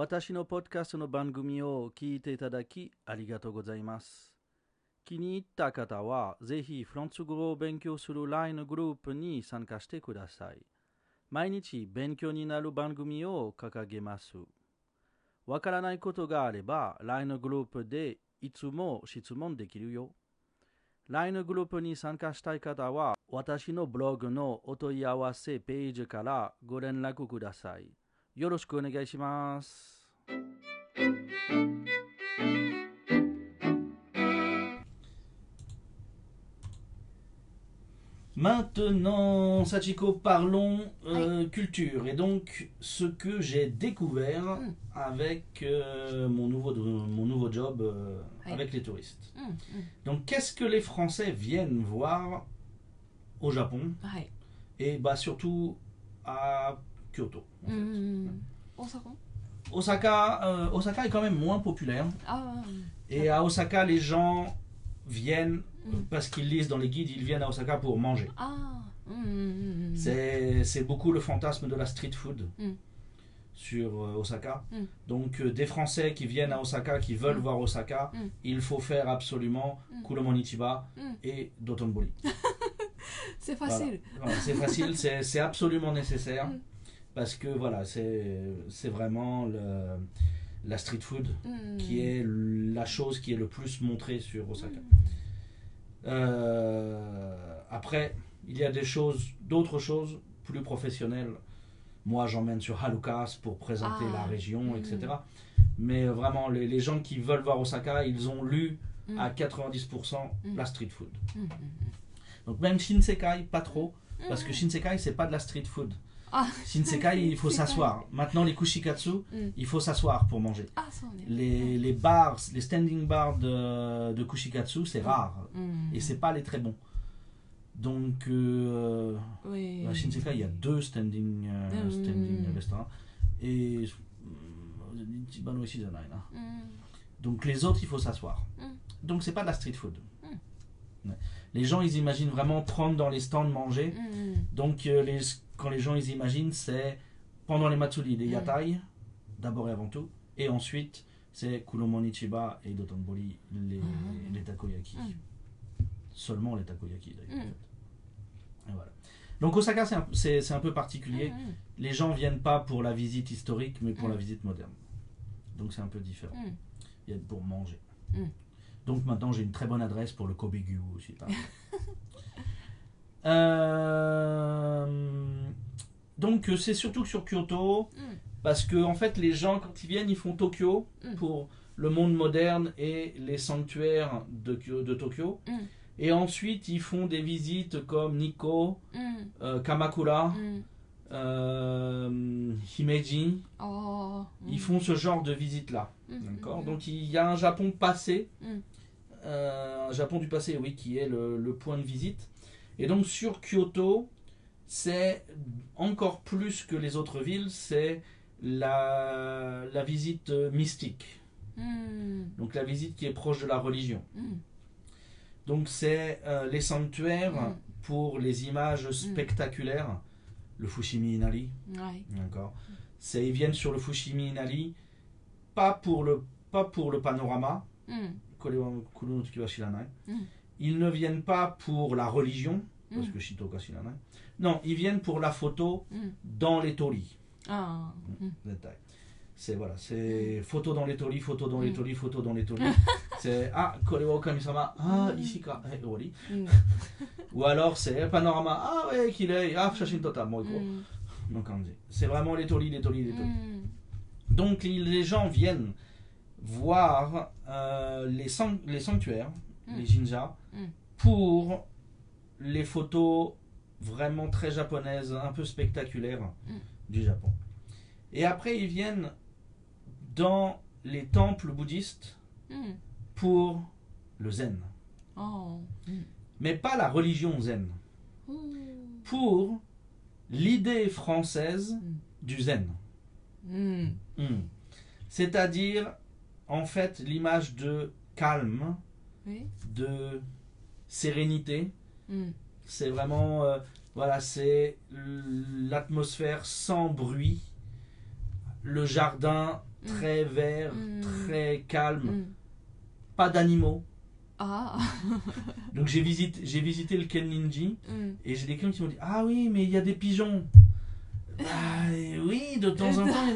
私のポッドキャストの番組を聞いていただきありがとうございます。気に入った方は、ぜひフランス語を勉強する LINE グループに参加してください。毎日勉強になる番組を掲げます。わからないことがあれば、LINE グループでいつも質問できるよ。LINE グループに参加したい方は、私のブログのお問い合わせページからご連絡ください。よろしくお願いします。Maintenant, Sachiko, parlons euh, culture. Et donc, ce que j'ai découvert mm. avec euh, mon, nouveau, mon nouveau job euh, avec les touristes. Mm, mm. Donc, qu'est-ce que les Français viennent voir au Japon? Et bah, surtout à Osaka est quand même moins populaire. Et à Osaka, les gens viennent parce qu'ils lisent dans les guides, ils viennent à Osaka pour manger. C'est beaucoup le fantasme de la street food sur euh, Osaka. Donc euh, des Français qui viennent à Osaka, qui veulent voir Osaka, il faut faire absolument Kuromonichiba et Dotonbori. c'est facile. C'est facile, c'est absolument nécessaire parce que voilà, c'est vraiment la street food hmm. qui est la chose qui est le plus montrée sur Osaka. Hmm. Euh, après, il y a des choses, d'autres choses plus professionnelles. Moi, j'emmène sur Halukas pour présenter la ah. région, hmm. etc. Mais vraiment, les, les, gens qui veulent voir Osaka, ils ont lu à 90% la street food. Donc même Shinsekai, pas trop, parce que Shinsekai, c'est pas de la street food. Ah. Shinsekai, il faut s'asseoir. Maintenant, les kushikatsu, il faut s'asseoir pour manger. Les, les, bars, les standing bars de, de kushikatsu, c'est rare. Mm. Et c'est pas les très bons. Donc, euh, à Shinsekai, il y a deux standing, euh, standing restaurants. Et. Euh, hein. Donc, les autres, il faut s'asseoir. Donc, c'est pas de la street food. Les gens, ils imaginent vraiment prendre dans les stands manger. Donc, euh, les quand les gens ils imaginent, c'est pendant les Matsuri, mm. les Yatai, d'abord et avant tout, et ensuite c'est Kulomonichiba et Dotonbori, les, mmh. les takoyaki. Mm. Seulement les takoyaki d'ailleurs. Mm. Voilà. Donc Osaka, c'est un, un, peu particulier. Les gens viennent pas pour la visite historique, mais pour la visite moderne. Donc c'est un peu différent. Il y a pour manger. Donc maintenant, j'ai une très bonne adresse pour le Kobe aussi. Euh, donc c'est surtout sur Kyoto, hmm. parce que en fait les gens quand ils viennent ils font Tokyo hmm. pour le monde moderne et les sanctuaires de, Tokyo. Hmm. Et ensuite ils font des visites comme Nikko, euh, Kamakura. Euh, Himeji, oh, ils font ce genre de visites là. Donc il y a un Japon passé, un Japon du passé, oui, qui est le point de visite. Et donc sur Kyoto, c'est encore plus que les autres villes, c'est la, visite mystique. Hmm. Donc la visite qui est proche de la religion. Hmm. Donc c'est euh, les sanctuaires hmm. pour les images spectaculaires. Le Fushimi Inari. Ouais. D'accord. Ils viennent sur le Fushimi Inari, pas pour le, pas pour le panorama. Ils ne viennent pas pour la religion, mm. parce que Shinto Kasinana. Non, ils viennent pour la photo mm. dans les torii. Ah. Mm, c'est voilà, c'est photo dans les torii, photo dans les torii, photo dans les torii. c'est ah, kore wa okami-sama, ah, ici ka, eh, ori. Ou alors c'est panorama, ah ouais, qu'il est, ah, shashin tota, moi, Donc C'est vraiment les torii, les torii, les torii. Donc les gens viennent voir euh, les, san les sanctuaires, les jinjas, pour les photos vraiment très japonaises, un peu spectaculaires mm. du Japon. Et après, ils viennent dans les temples bouddhistes mm. pour le zen. Oh. Mm. Mais pas la religion zen. Oh. Pour l'idée française du zen. C'est-à-dire, en fait, l'image de calme, de sérénité. Hmm. C'est vraiment, euh, voilà, c'est l'atmosphère sans bruit, le jardin hmm. très vert, hmm. très calme, pas d'animaux. Ah. Donc j'ai visité, j'ai visité le Kenlinji et j'ai des clients qui m'ont dit ah oui mais il y a des pigeons. Bah, oui, de temps en temps.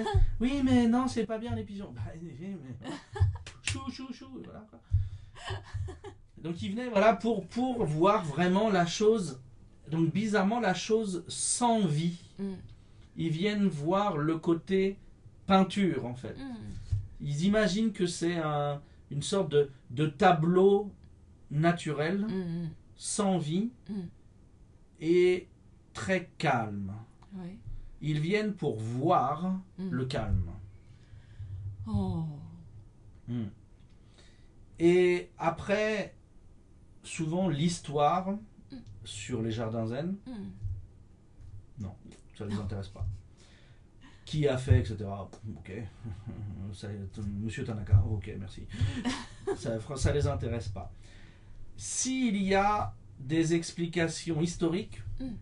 Oui, mais non, c'est pas bien les pigeons. Bah, mais... Chou, chou, chou. Voilà. quoi. Donc il venait voilà, pour, pour voir vraiment la chose, donc bizarrement la chose sans vie. Mm. Ils viennent voir le côté peinture en fait. Mm. Ils imaginent que c'est un, une sorte de, de tableau naturel, mm, sans vie et très calme. Ils viennent pour voir le calme. Oh. Et après, souvent l'histoire sur les jardins zen, Mm. ça les intéresse pas. Qui a fait, etc. Ok. Ça, Monsieur Tanaka, ok, merci. ça, ça les intéresse pas. S'il y a des explications historiques, Mm.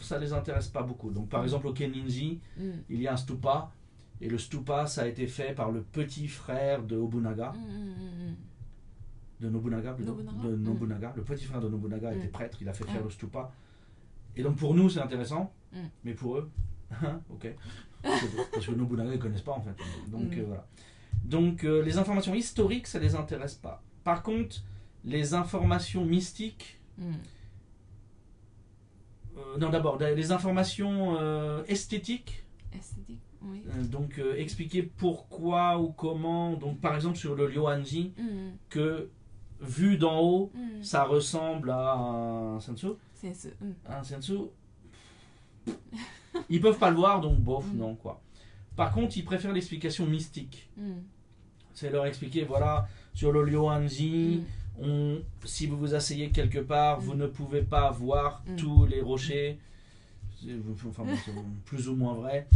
ça les intéresse pas beaucoup. Donc, par exemple, au Keninji, Mm. il y a un stupa, et le stupa, ça a été fait par le petit frère de Obunaga, Mm, mm, de Nobunaga plutôt, Nobunaga de Mm. Nobunaga. Le petit frère de Nobunaga Mm. était prêtre, il a fait faire Ah. le stupa. Et donc pour nous, c'est intéressant, Mm. mais pour eux, hein, ok. Parce que Nobunaga, ils connaissent pas en fait. Donc Mm. euh, voilà. Donc euh, les informations historiques, ça les intéresse pas. Par contre, les informations mystiques, mm. euh, non d'abord, les informations esthétiques, Esthétique, oui. donc euh, expliquer pourquoi ou comment, donc par exemple sur le Ryoanji, Mm, que vu d'en haut, mm. ça ressemble à un sensu. Mm. Un sensu. Ils peuvent pas le voir, donc bof, Mm. non quoi. Par contre, ils préfèrent l'explication mystique. C'est leur expliquer, voilà, sur le Ryoanji, Mm. on, si vous vous asseyez quelque part, vous ne pouvez pas voir tous les rochers. Enfin, c'est plus ou moins vrai.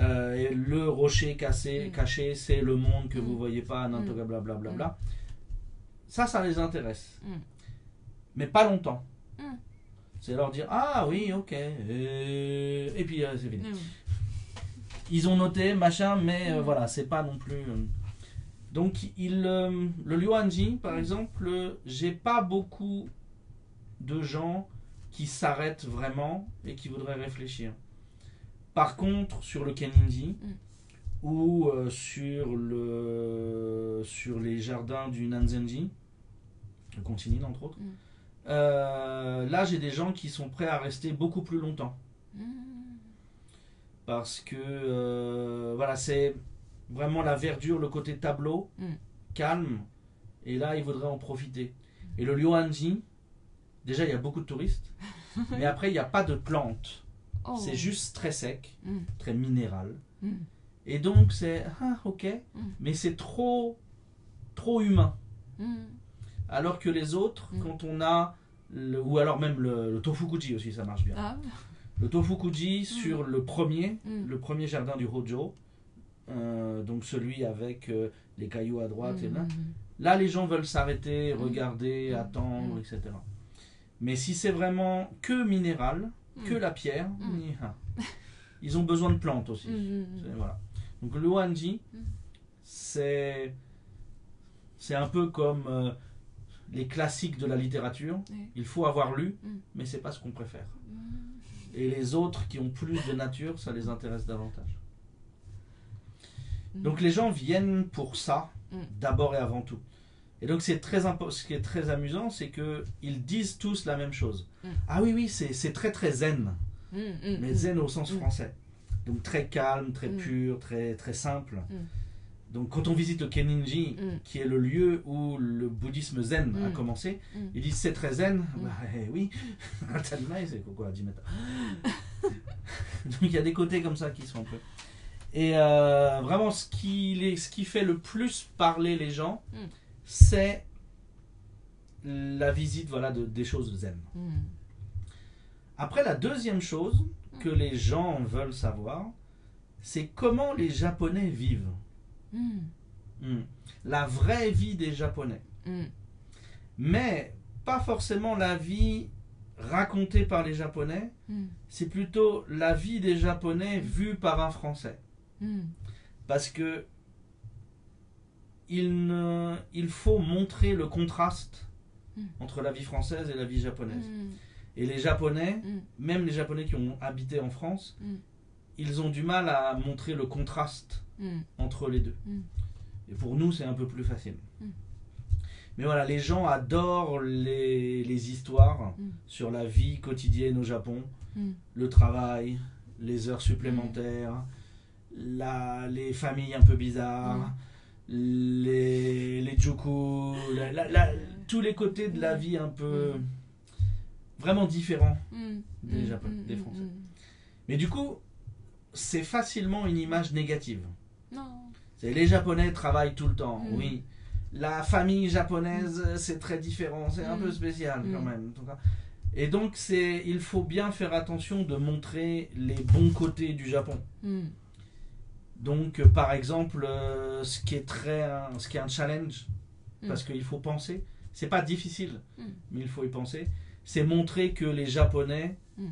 Euh, et le rocher cassé, caché, c'est le monde que vous voyez pas, n'importe quoi, blablabla. Bla. Ça, ça les intéresse. Mm. Mais pas longtemps. Mm. C'est leur dire Ah oui, ok. euh, Et puis euh, c'est fini. Mm. Ils ont noté, machin, mais euh, voilà, c'est pas non plus. Donc, il, le Luanji, par exemple, j'ai pas beaucoup de gens qui s'arrêtent vraiment et qui voudraient réfléchir. Par contre, sur le Keninji Mm. Ou euh, sur, le, sur les jardins du Nanzenji, le Continine entre autres, Mm. euh, là j'ai des gens qui sont prêts à rester beaucoup plus longtemps Mm. parce que euh, voilà c'est vraiment la verdure le côté tableau Mm. calme et là ils voudraient en profiter et le Lyoanji déjà il y a beaucoup de touristes mais après il n'y a pas de plantes Oh. c'est juste très sec très minéral. Et donc c'est ah, ok Mm. mais c'est trop trop humain Mm. alors que les autres Mm. quand on a le- ou alors même le, le tofukuji aussi ça marche bien Ah. Le Tofukuji sur le premier, le premier jardin du Hojo, euh, donc celui avec euh, les cailloux à droite et là. Là, les gens veulent s'arrêter, regarder, attendre, etc. Mais si c'est vraiment que minéral, que la pierre, nia. ils ont besoin de plantes aussi. Voilà. Donc le Wanji, Mm. c'est c'est un peu comme euh, les classiques de la littérature. Oui. Il faut avoir lu, Mm. mais c'est pas ce qu'on préfère. Mm. Et les autres qui ont plus de nature, ça les intéresse davantage. Mm. Donc les gens viennent pour ça, d'abord et avant tout. Et donc c'est très ce qui est très amusant, c'est que ils disent tous la même chose. Ah oui oui, c'est très très zen, mais zen au sens français. Donc très calme, très Mm. pur, très très simple. Mm. Donc quand on visite le Keninji, Mm. qui est le lieu où le bouddhisme zen a Mm. commencé, Mm. ils disent c'est très zen. Bah eh oui, Talmai, c'est quoi 10 mètres. Donc il y a des côtés comme ça qui sont un peu. Et euh, vraiment, ce qui, les- ce qui fait le plus parler les gens, c'est la visite voilà, de, des choses zen. Après, la deuxième chose que les gens veulent savoir, c'est comment les Japonais vivent. Mm. Mm. La vraie vie des Japonais. Mm. Mais pas forcément la vie racontée par les Japonais, c'est plutôt la vie des Japonais vue par un Français. Parce que il, ne- il faut montrer le contraste entre la vie française et la vie japonaise. Et les Japonais, Mm. même les Japonais qui ont habité en France, Mm. ils ont du mal à montrer le contraste Mm. entre les deux. Et pour nous, c'est un peu plus facile. Mais voilà, les gens adorent les, les histoires sur la vie quotidienne au Japon, le travail, les heures supplémentaires, la, les familles un peu bizarres, les, les juku, la- la- la- tous les côtés de la vie un peu, vraiment différents Mm. des Mm, Japonais, mm, des Français. Mais du coup, c'est facilement une image négative. Non. C'est les Japonais travaillent tout le temps, oui. La famille japonaise, c'est très différent, c'est un peu spécial quand même. Et donc, c'est, il faut bien faire attention de montrer les bons côtés du Japon. Donc, euh, par exemple, euh, ce qui est très, un- ce qui est un challenge, parce qu'il faut penser. C'est pas difficile, mais il faut y penser. C'est montrer que les Japonais Mm.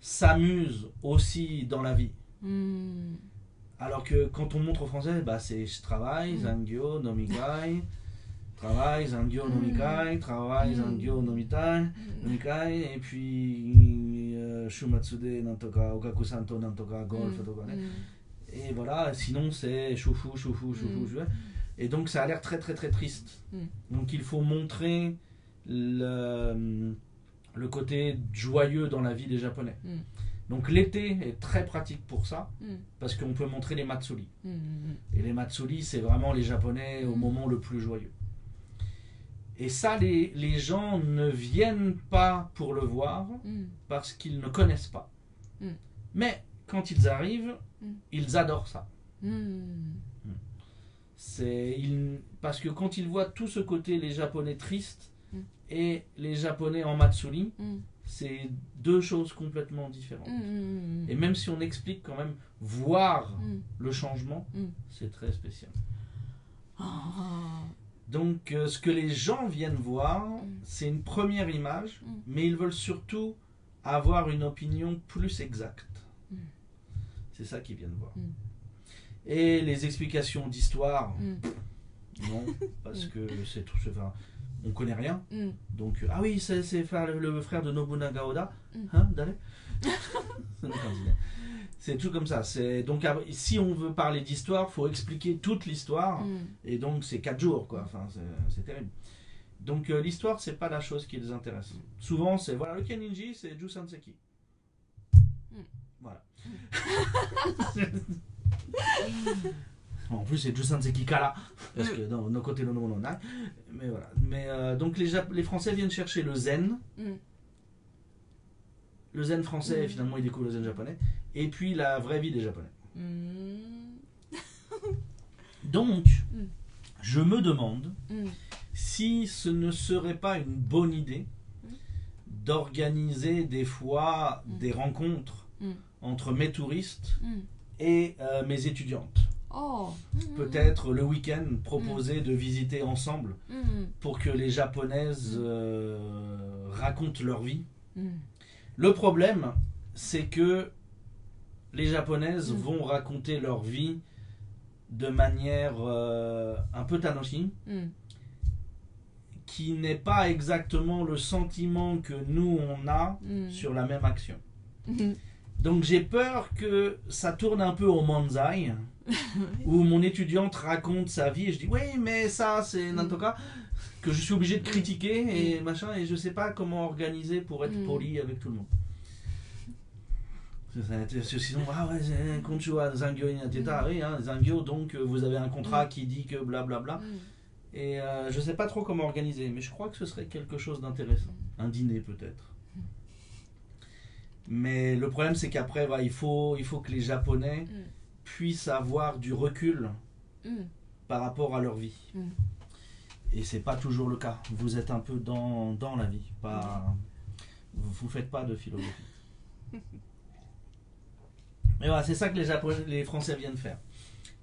s'amusent aussi dans la vie. Mm. Alors que quand on montre aux Français, bah, c'est je travaille, Mm. zangyo, nomikai, travail, zangyo, nomikai, travail, zangyo, nomitai, nomikai, et puis euh, shumatsude, nantoka, okakusanto, nantoka, golf. Et voilà, sinon c'est choufou, choufou, choufou, Mm. choufou. Et donc ça a l'air très très très triste. Donc il faut montrer le, le côté joyeux dans la vie des Japonais. Mm. Donc l'été est très pratique pour ça, Mm. parce qu'on peut montrer les matsuri. Mm. Et les matsuri, c'est vraiment les Japonais au moment le plus joyeux. Et ça, les, les gens ne viennent pas pour le voir parce qu'ils ne connaissent pas. Mais quand ils arrivent, ils adorent ça. C'est parce que quand ils voient tout ce côté, les Japonais tristes. Et les Japonais en matsuri, Mm. c'est deux choses complètement différentes. Mm. Et même si on explique quand même, voir Mm. le changement, Mm. c'est très spécial. Ah. Donc euh, ce que les gens viennent voir, Mm. c'est une première image, Mm. mais ils veulent surtout avoir une opinion plus exacte. Mm. C'est ça qu'ils viennent voir. Mm. Et les explications d'histoire, Mm. non, parce Mm. que c'est tout. Enfin, on connaît rien. Mm. Donc, ah oui, c'est le frère de Nobunaga Oda. Mm. Hein, C'est tout comme ça. C'est donc ah, si on veut parler d'histoire, faut expliquer toute l'histoire. Mm. Et donc c'est 4 jours, quoi. Enfin, c'est- terrible. Donc euh, l'histoire, c'est pas la chose qui les intéresse. Souvent, c'est voilà, le Keninji, c'est Jusanseki. Voilà. en plus, c'est Jusanseki Kara. Parce que dans nos côtés, non, non, non. Mais voilà. Mais euh, donc les, Jap- les Français viennent chercher le zen. Mm. Le zen français, Mm. finalement, ils découvrent le zen japonais. Et puis la vraie vie des Japonais. Mm. Donc, Mm. je me demande Mm. si ce ne serait pas une bonne idée Mm. d'organiser des fois Mm. des rencontres Mm. entre mes touristes Mm. et euh, mes étudiantes. Oh. Peut-être le week-end proposer de visiter ensemble Mm. pour que les japonaises euh, racontent leur vie. Mm. Le problème, c'est que les japonaises Mm. vont raconter leur vie de manière euh, un peu tanoshi. Mm. qui n'est pas exactement le sentiment que nous on a Mm. sur la même action. Mm. Donc j'ai peur que ça tourne un peu au manzai, où mon étudiante raconte sa vie et je dis oui mais ça c'est Mm. nantoka que je suis obligé de critiquer et machin et je sais pas comment organiser pour être Mm. poli avec tout le monde. Sinon, ah ouais, c'est- konnichiwa, zangyo inateta, Mm. oui, hein, zangyo, donc euh, vous avez un contrat qui dit que blablabla. Mm. Et euh, je sais pas trop comment organiser, mais je crois que ce serait quelque chose d'intéressant. Un dîner peut-être. Mais le problème c'est qu'après, voilà, il, faut, il faut que les Japonais Mm. Puissent avoir du recul Mm. par rapport à leur vie. Mm. Et c'est pas toujours le cas. Vous êtes un peu dans, dans la vie, pas. Vous, vous faites pas de philosophie. Et voilà, c'est ça que les, Japonais, les Français viennent faire.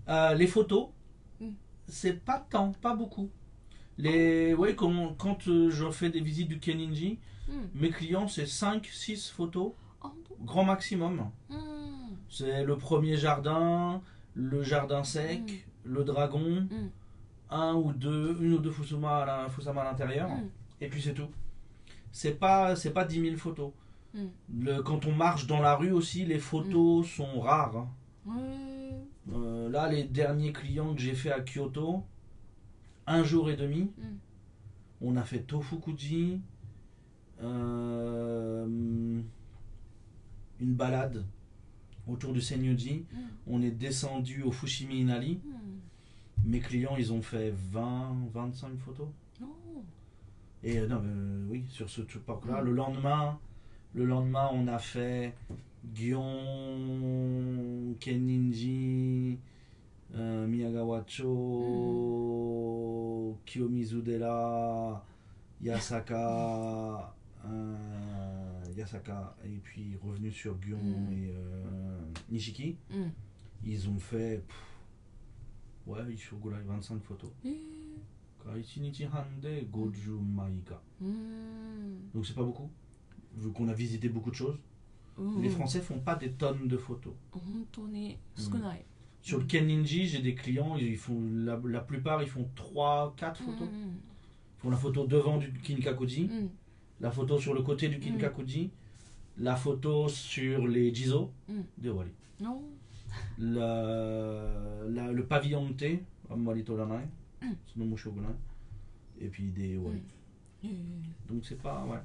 Euh, les photos, Mm. c'est pas tant, pas beaucoup. Les, ouais, quand, quand euh, je fais des visites du Keninji, Mm. mes clients, c'est 5-6 photos, Oh. grand maximum. Mm. C'est le premier jardin, le jardin sec, le dragon, Mm. un ou deux, une ou deux Fusuma à l'intérieur, Mm. et puis c'est tout. C'est pas, c'est pas 10 000 photos. Mm. Le- quand on marche dans la rue aussi, les photos sont rares. hein. Euh, là, les derniers clients que j'ai fait à Kyoto, un jour et demi, Mm. on a fait Tofukuji, euh, une balade autour du Senyoji. Mm. On est descendu au Fushimi Inari. Mm. Mes clients, ils ont fait 20, 25 photos. Oh. Et euh, non, euh, oui, sur ce parc-là. Mm. Le lendemain, le lendemain, on a fait Gion, Kenninji, euh, Miyagawacho, Kiyomizu-dera, Yasaka, Yasaka et puis revenu sur Gion et euh, Nishiki, ils ont fait. Ouais, ils font 25 photos. Donc c'est pas beaucoup, vu qu'on a visité beaucoup de choses. Les Français font pas des tonnes de photos. Hmm. Sur le Keninji, j'ai des clients, ils font la, plupart ils font 3 4 photos. Ils font la photo devant du Kinkakuji la photo sur le côté du Kinkakuji, mm. la photo sur les Jizo mm. de Non. La, le pavillon thé, Amari Shogunai, et puis des mm. Wari. Mm, mm, mm. Donc c'est pas. Ouais.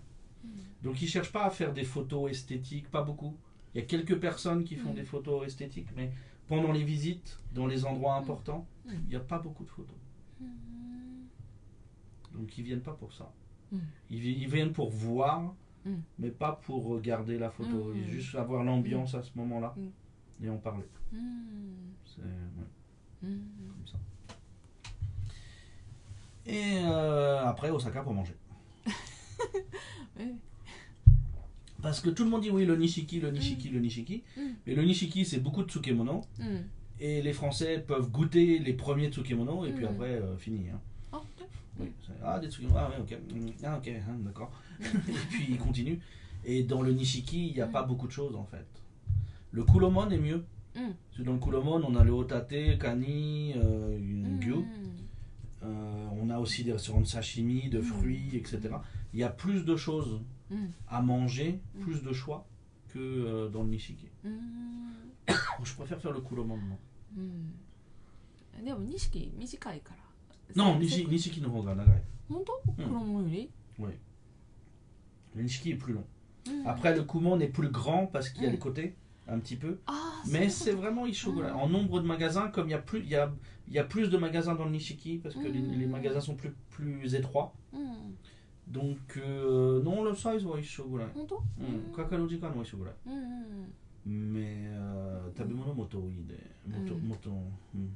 Donc ils cherchent pas à faire des photos esthétiques, pas beaucoup. Il y a quelques personnes qui font des photos esthétiques, mais pendant les visites, dans les endroits importants, il n'y a pas beaucoup de photos. Donc ils viennent pas pour ça. Mm. Ils, viennent pour voir, mm. mais pas pour regarder la photo. Mm. Ils juste avoir l'ambiance à ce moment-là et en parler. C'est ouais. comme ça. Et euh, après, Osaka pour manger. oui. Parce que tout le monde dit oui, le nishiki, le nishiki, le nishiki. Mais le nishiki, c'est beaucoup de tsukemono. Et les Français peuvent goûter les premiers tsukemono et puis après, euh, fini. Hein. あ Oui, c'est- ah des tsukemono, ah ouais ok, Mm, ah ok, hein, d'accord. et puis ils continuent. Et dans le nishiki il n'y a Mm. pas beaucoup de choses en fait. Le kulomon est mieux. うん Parce que dans le kulomon on a le hotate, kani, euh, う une ん gyu. Euh, on a aussi des restaurants de sashimi, de Mm. fruits, etc. Il y a plus de choses うん à manger, Mm. plus de choix que euh, dans le nishiki. うーん Je préfère faire le kulomon moi. うんでも錦短いから Non, せ nishiki, nishiki no hoga nagai. 本当うん黒もより Le nishiki est plus long. うん Après, le kumon est plus grand parce qu'il y a Mm. les côtés, un petit peu. ああ Mais そうい c'est うこと vraiment Ishogola. Mm. En nombre de magasins, comme il y a plus, il y a, il y a plus de magasins dans le Nishiki parce que les, Mm. les magasins sont plus, plus étroits. うん Donc, euh, non, le size, ouais, Ishogola. 本当 Mm. Kakaru jikan, ouais, Ishogola. うんうん Mais, euh, tabemono moto, oui, des- moto, Mm. moto, mm.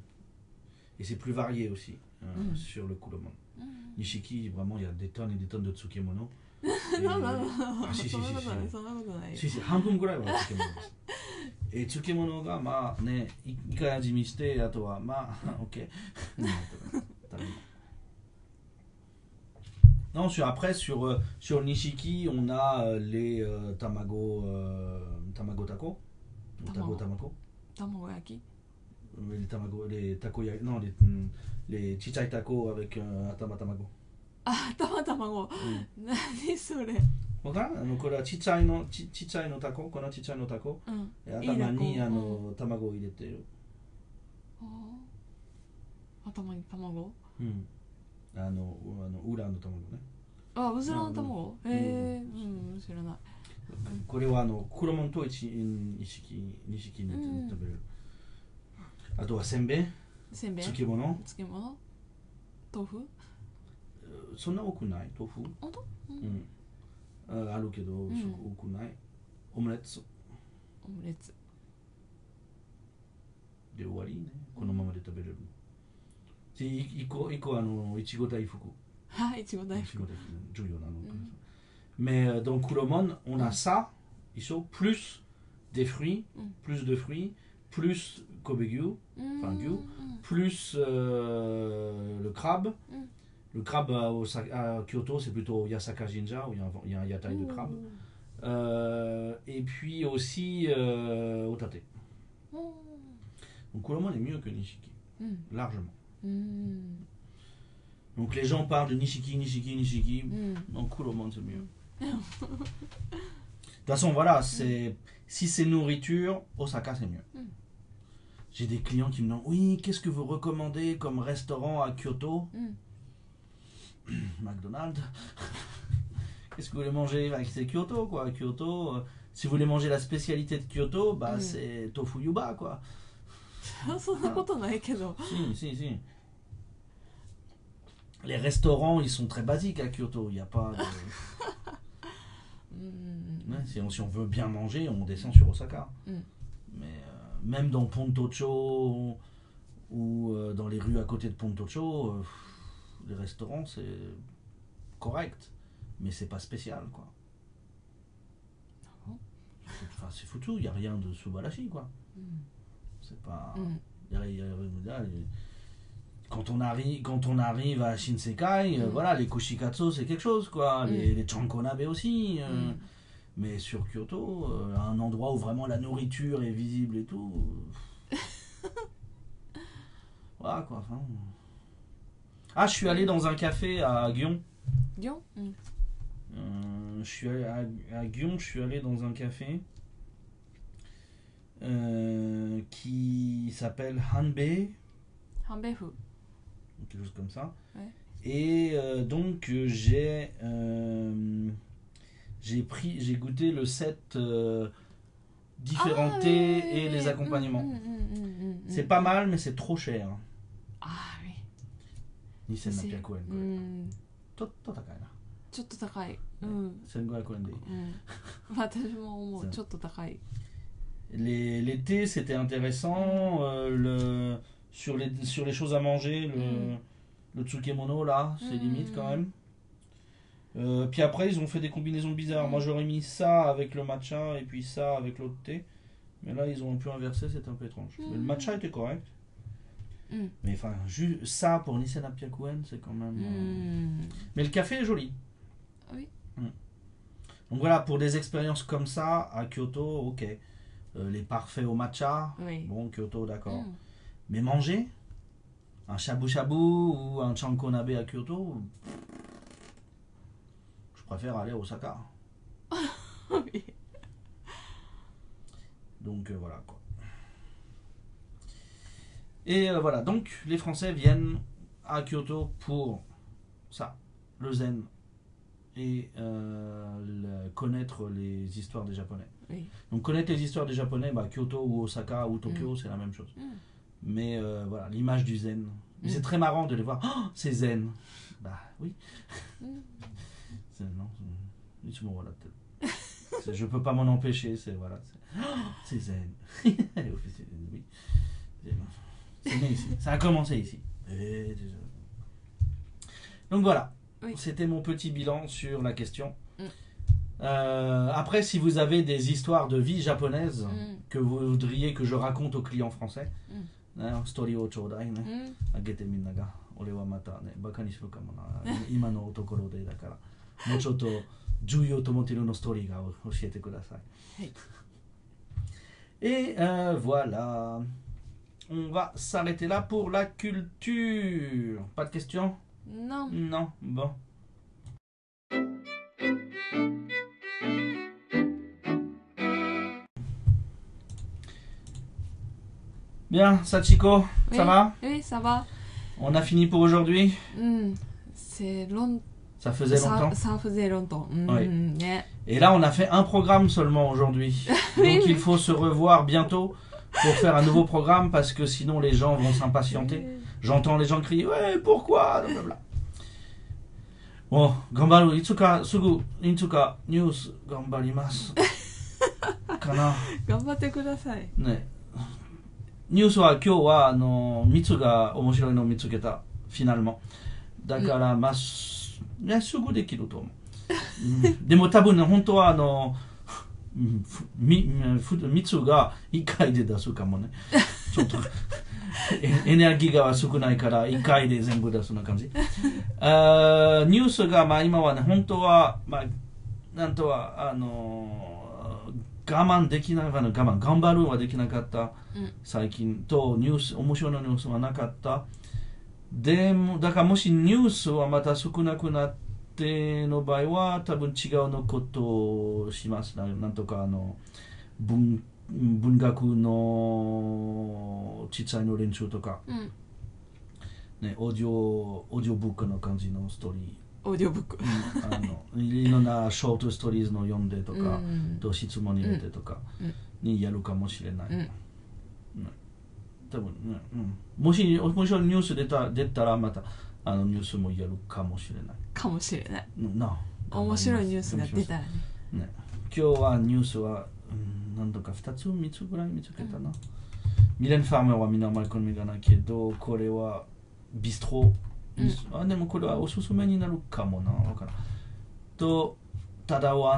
Et c'est plus varié aussi euh, Mm. sur le Kuromon. うん Nishiki, vraiment, il y a des tonnes et des tonnes de Tsukemono. なな Et- な Ah, si, si, そんな si, こと si. ないそんなことないしし半分ぐらいは漬物です。えー漬物がまあね、いいか味見して、あとはまあ、OK。non, sur, après, sur, euh, sur Nishiki, on a euh, les euh, tamago, euh, tamago taco. Ou Tago Tamago. tamako. 卵焼き Euh, Les tamago, les taco, non, les, les chichai taco avec euh, atama tamago. あ頭卵何それわかん。あのこれはちっちゃいのちちっちゃいのタコこのちっちゃいのタコうん。頭にあの卵を入れてる、頭に卵うん、あのあの裏の卵ねあうずらの卵うん。へえうん。知らないこれはあの黒門と一意識錦に食べる、あとはせんべい？せんべい？漬物？漬物？豆腐？そんな多くない？豆腐、本当？ううん。ん、ああるけど、ん。そこ多くない？オムレツ？オムレツ。で終わりね。このままで食べれるでい一個一個あのいちご大福。はいいちご大福 Mm. Mais euh, dans Coulomon, on a Mm. ça, ils sont plus des fruits, Mm. plus de fruits, plus Kobe Gyu, enfin mm. plus euh, le crabe. Mm. Le crabe euh, à, Kyoto, c'est plutôt Yasaka Jinja, où il y a un, yatai de crabe. Euh, et puis aussi euh, Otate. Mm. Donc Kuroman est mieux que Nishiki, largement. Donc les gens parlent de Nishiki, Nishiki, Nishiki. Non, Kuroman c'est mieux. De toute façon, voilà, c'est si c'est nourriture, Osaka c'est mieux. J'ai des clients qui me demandent Oui, qu'est-ce que vous recommandez comme restaurant à Kyoto. McDonald's. qu'est-ce que vous voulez manger? Bah, c'est Kyoto, quoi. Kyoto, euh, si vous voulez manger la spécialité de Kyoto, bah, mm. c'est tofu yuba, quoi. si, si, si. Les restaurants, ils sont très basiques à Kyoto. Il n'y a pas de... si, on, si, on, veut bien manger, on descend sur Osaka même dans Pontocho ou euh, dans les rues à côté de Pontocho, euh, les restaurants, c'est correct, mais c'est pas spécial, quoi. Enfin, c'est foutu, il n'y a rien de Subalashi, quoi. Mm. C'est pas... Mm. Quand on arrive quand on arrive à Shinsekai euh, mm. voilà les kushikatsu c'est quelque chose quoi. Les, les chankonabe aussi. Euh, mais sur Kyoto, euh, un endroit où vraiment la nourriture est visible et tout. voilà quoi. Ah, je suis allé dans un café à Guion. Guion mm. euh, Je suis allé à, à, Guion, je suis allé dans un café euh, qui s'appelle Hanbei. Hanbei Hu. Quelque chose comme ça. Et donc j'ai j'ai pris j'ai goûté le set euh, différenté et les accompagnements. うんうんうんうんうん C'est pas mal mais c'est trop cher. ああoui 2700円これ。うんちょっと高いな。ちょっと高いうん1500円でいい。うん私も思そううちょっと高い Les, les thés c'était intéressant. euh, le, sur, les, sur les choses à manger, le, Mm. le tsukemono là, c'est Mm. limite quand même. Euh, puis après, ils ont fait des combinaisons bizarres. Moi, j'aurais mis ça avec le matcha et puis ça avec l'autre thé. Mais là, ils ont pu inverser, c'est un peu étrange. Mais le matcha était correct. Mm. Mais enfin, ça pour Nissan Appiakouen, c'est quand même. Euh, mm. Mais le café est joli. Ah oui. Mm. Donc voilà, pour des expériences comme ça, à Kyoto, ok. Euh, les parfaits au matcha, oui. bon, Kyoto, d'accord. Mais manger, un shabu shabu ou un chankonabe à Kyoto, préfère aller à Osaka. Oui. Donc euh, voilà quoi. Et euh, voilà, donc les Français viennent à Kyoto pour ça, le zen et euh, le- connaître les histoires des Japonais. Oui. Donc connaître les histoires des Japonais, bah, Kyoto ou Osaka ou Tokyo, c'est la même chose. Mm. Mais euh, voilà, l'image du zen. Mais Mm. C'est très marrant de les voir. Oh, c'est zen. Bah oui non Il se voilà. Je peux pas m'en empêcher, c'est voilà. C'est zen. oui. C'est ici. Ça a commencé ici. Et déjà. Donc voilà. Oui. C'était mon petit bilan sur la question. Mm. Euh, après, si vous avez des histoires de vie japonaise mm. que vous voudriez que je raconte aux clients français, mm. hein, story au chodai ne, mm. agete mata ne, baka tokoro de dakara. もな今のところでだからもうちょっと重要と思っているのストーリーが教えてください、はい Et euh, voilà. On va s'arrêter là pour la culture. Pas de questions なん Non. Bon. Bien, Sachiko, ça Oui. va Oui, ça va. On a fini pour aujourd'hui うん。c'est long... Ça faisait longtemps. ça, ça faisait longtemps. うん、はいね。 Et là, on a fait un programme seulement aujourd'hui. Donc Oui, oui. il faut se revoir bientôt pour faire un nouveau programme parce que sinon les gens vont s'impatienter. J'entends les gens crier Ouais, pourquoi Blablabla. Bon, gambaru, itsuka, sugu, itsuka, news, gambarimasu. Kana. 頑張ってください。ね。ニュースは今日はあのミツが面白いのを見つけた、フィナルも。だから、まあ、す ね、すぐできると思う。うんでも多分ね、本当はあの、みふミツが1回で出すかもね。ちょっとエエネルギーが少ないから1回で全部出すような感じ。あーニュースが、まあ、今はね、本当は、まあ、なんとは、あの我慢できなかった、我慢、頑張るはできなかった、うん最近と、ニュース、面白いニュースはなかった。でも、だからもしニュースはまた少なくなっての場合は、多分違うのことをします。ななんとか、あの、文文学のちっちゃいの練習とか、うん。ね、オーディオ、オーディオブックの感じのストーリー。オーディオブック。あのいろんなショートストーリーズの読んでとか、うんと質問に入れてとかうんにやるかもしれない、うん多分ね、うん、もし面白いニュース出た出たらまたあのニュースもやるかもしれない。かもしれない。な面白いニュースが出たらね。ね、今日はニュースは、うん、何度か2つ3つぐらい見つけたな、ミレン・ファーマーはみんなあまり好みがないけどこれはビスト。ロ、ビスあでもこれはおすすめになるかもなわからん。とタダオ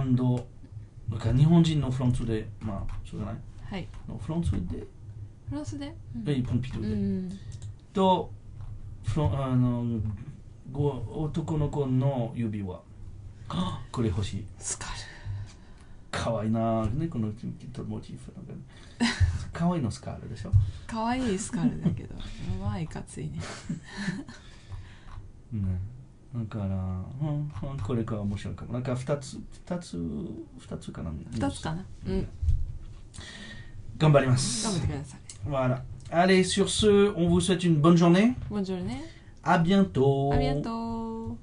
なんか日本人のフランスでまあしょうがない。はい。のフランスで、フランスで？えポンピドゥで、うん。とフランあのご男の子の指輪。あこれ欲しい。スカル。かわいいなねこのモチーフなんかねかわいいのスカールでしょ？かわいいスカルだけど。うまいかついね。ね。だから、うんうん、これから面白いかも。なんか2つ2つ2つかな。2つかな。うん。頑張ります。頑張ってください Voilà. Allez, sur ce, on vous souhaite une bonne journée. Bonne journée. À bientôt. À bientôt.